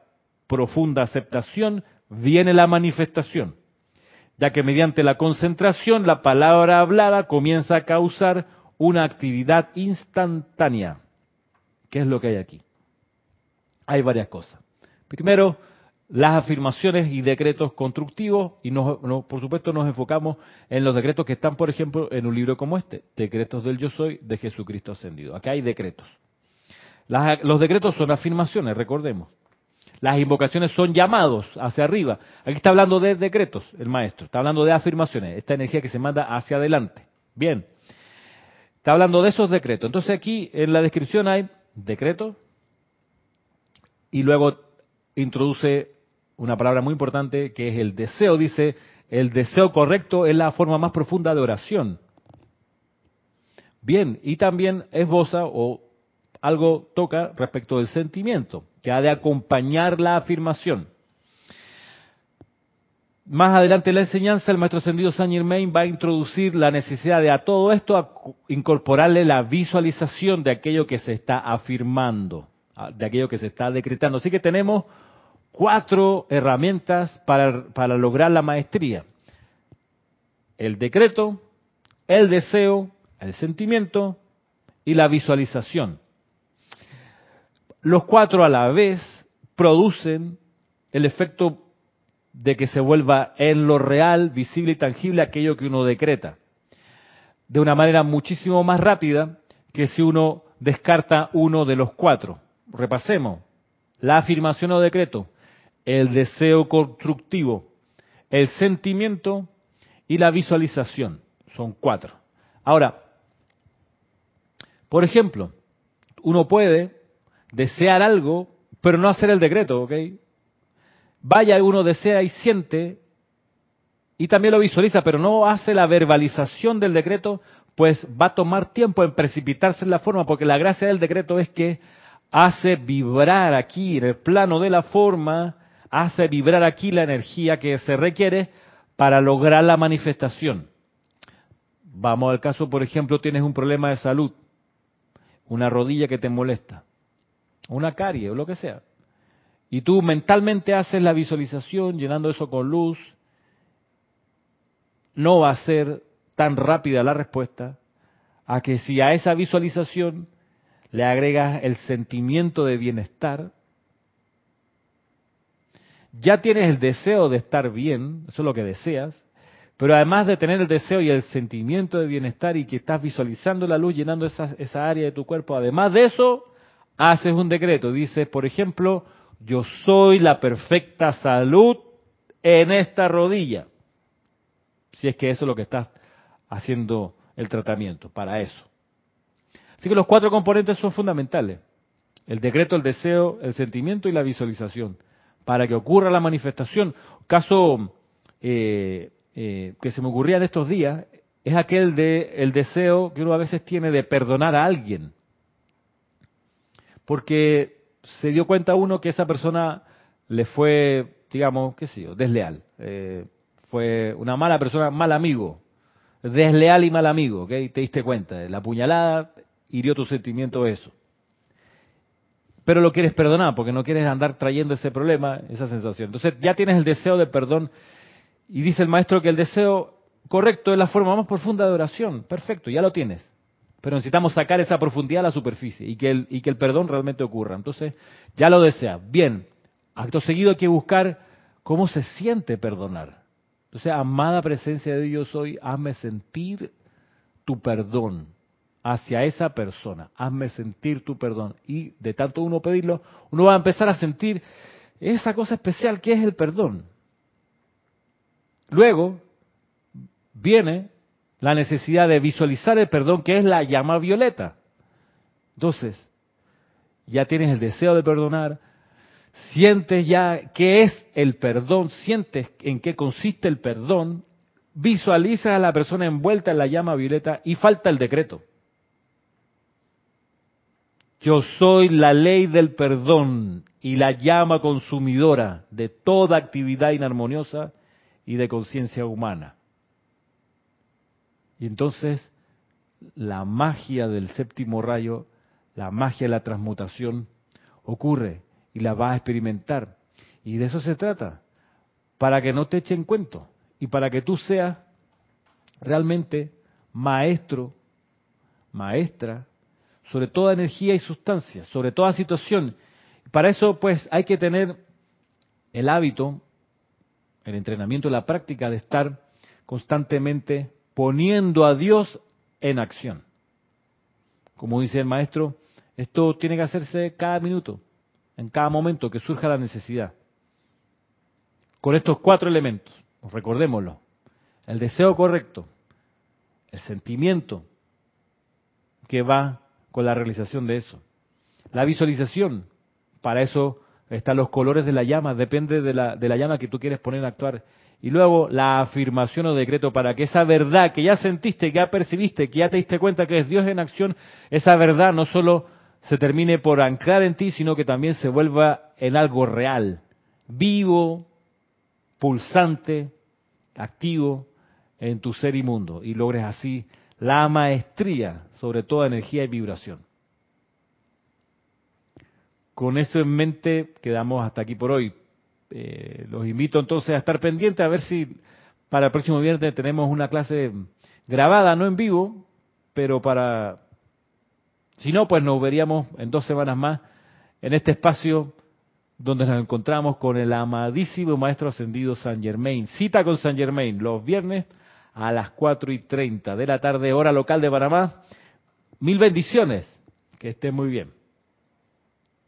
profunda aceptación, viene la manifestación, ya que mediante la concentración la palabra hablada comienza a causar una actividad instantánea. ¿Qué es lo que hay aquí? Hay varias cosas. Primero, las afirmaciones y decretos constructivos y por supuesto nos enfocamos en los decretos que están, por ejemplo, en un libro como este, Decretos del Yo Soy de Jesucristo Ascendido. Acá hay decretos. los decretos son afirmaciones, recordemos. Las invocaciones son llamados hacia arriba. Aquí está hablando de decretos, el maestro. Está hablando de afirmaciones, esta energía que se manda hacia adelante. Bien. Está hablando de esos decretos. Entonces aquí en la descripción hay decretos y luego introduce una palabra muy importante que es el deseo. Dice, el deseo correcto es la forma más profunda de oración. Bien, y también esboza o algo toca respecto del sentimiento, que ha de acompañar la afirmación. Más adelante en la enseñanza, el maestro ascendido Saint Germain va a introducir la necesidad de a todo esto incorporarle la visualización de aquello que se está afirmando, de aquello que se está decretando. Así que tenemos cuatro herramientas para, para lograr la maestría. El decreto, el deseo, el sentimiento y la visualización. Los cuatro a la vez producen el efecto de que se vuelva en lo real, visible y tangible aquello que uno decreta. De una manera muchísimo más rápida que si uno descarta uno de los cuatro. Repasemos. La afirmación o decreto, el deseo constructivo, el sentimiento y la visualización. Son cuatro. Ahora, por ejemplo, uno puede desear algo, pero no hacer el decreto, ¿ok? Vaya, uno desea y siente, y también lo visualiza, pero no hace la verbalización del decreto, pues va a tomar tiempo en precipitarse en la forma, porque la gracia del decreto es que hace vibrar aquí, en el plano de la forma, hace vibrar aquí la energía que se requiere para lograr la manifestación. Vamos al caso, por ejemplo, tienes un problema de salud, una rodilla que te molesta, una carie o lo que sea. Y tú mentalmente haces la visualización llenando eso con luz. No va a ser tan rápida la respuesta a que si a esa visualización le agregas el sentimiento de bienestar, ya tienes el deseo de estar bien, eso es lo que deseas, pero además de tener el deseo y el sentimiento de bienestar y que estás visualizando la luz llenando esa, esa área de tu cuerpo, además de eso, haces un decreto. Dices, por ejemplo, yo soy la perfecta salud en esta rodilla. Si es que eso es lo que estás haciendo el tratamiento, para eso. Así que los cuatro componentes son fundamentales. El decreto, el deseo, el sentimiento y la visualización para que ocurra la manifestación. Caso eh, eh, que se me ocurría en estos días es aquel de el deseo que uno a veces tiene de perdonar a alguien, porque se dio cuenta uno que esa persona le fue, digamos, qué sé yo, desleal, eh, fue una mala persona, mal amigo, desleal y mal amigo, ¿ok? Te diste cuenta, la puñalada hirió tu sentimiento eso pero lo quieres perdonar porque no quieres andar trayendo ese problema, esa sensación. Entonces ya tienes el deseo de perdón y dice el maestro que el deseo correcto es la forma más profunda de oración. Perfecto, ya lo tienes. Pero necesitamos sacar esa profundidad a la superficie y que el, perdón realmente ocurra. Entonces ya lo desea. Bien, acto seguido hay que buscar cómo se siente perdonar. Entonces, amada presencia de Dios hoy, hazme sentir tu perdón hacia esa persona. Hazme sentir tu perdón. Y de tanto uno pedirlo, uno va a empezar a sentir esa cosa especial que es el perdón. Luego viene la necesidad de visualizar el perdón, que es la llama violeta. Entonces, ya tienes el deseo de perdonar, sientes ya qué es el perdón, sientes en qué consiste el perdón, visualizas a la persona envuelta en la llama violeta y falta el decreto. Yo soy la ley del perdón y la llama consumidora de toda actividad inarmoniosa y de conciencia humana. Y entonces la magia del séptimo rayo, la magia de la transmutación ocurre y la vas a experimentar. Y de eso se trata, para que no te echen cuento y para que tú seas realmente maestro, maestra sobre toda energía y sustancia, sobre toda situación. Para eso, pues, hay que tener el hábito, el entrenamiento, la práctica de estar constantemente poniendo a Dios en acción. Como dice el maestro, esto tiene que hacerse cada minuto, en cada momento que surja la necesidad. Con estos cuatro elementos, recordémoslo, el deseo correcto, el sentimiento que va con la realización de eso, la visualización, para eso están los colores de la llama, depende de la, de la llama que tú quieres poner a actuar. Y luego la afirmación o decreto para que esa verdad que ya sentiste, que ya percibiste, que ya te diste cuenta que es Dios en acción, esa verdad no solo se termine por anclar en ti, sino que también se vuelva en algo real, vivo, pulsante, activo en tu ser y mundo, y logres así la maestría sobre toda energía y vibración. Con eso en mente quedamos hasta aquí por hoy. Eh, los invito entonces a estar pendientes a ver si para el próximo viernes tenemos una clase grabada, no en vivo, pero para si no, pues nos veríamos en dos semanas más en este espacio donde nos encontramos con el amadísimo Maestro Ascendido San Germain. Cita con San Germain los viernes a las 4 y 30 de la tarde, hora local de Panamá. Mil bendiciones. Que esté muy bien.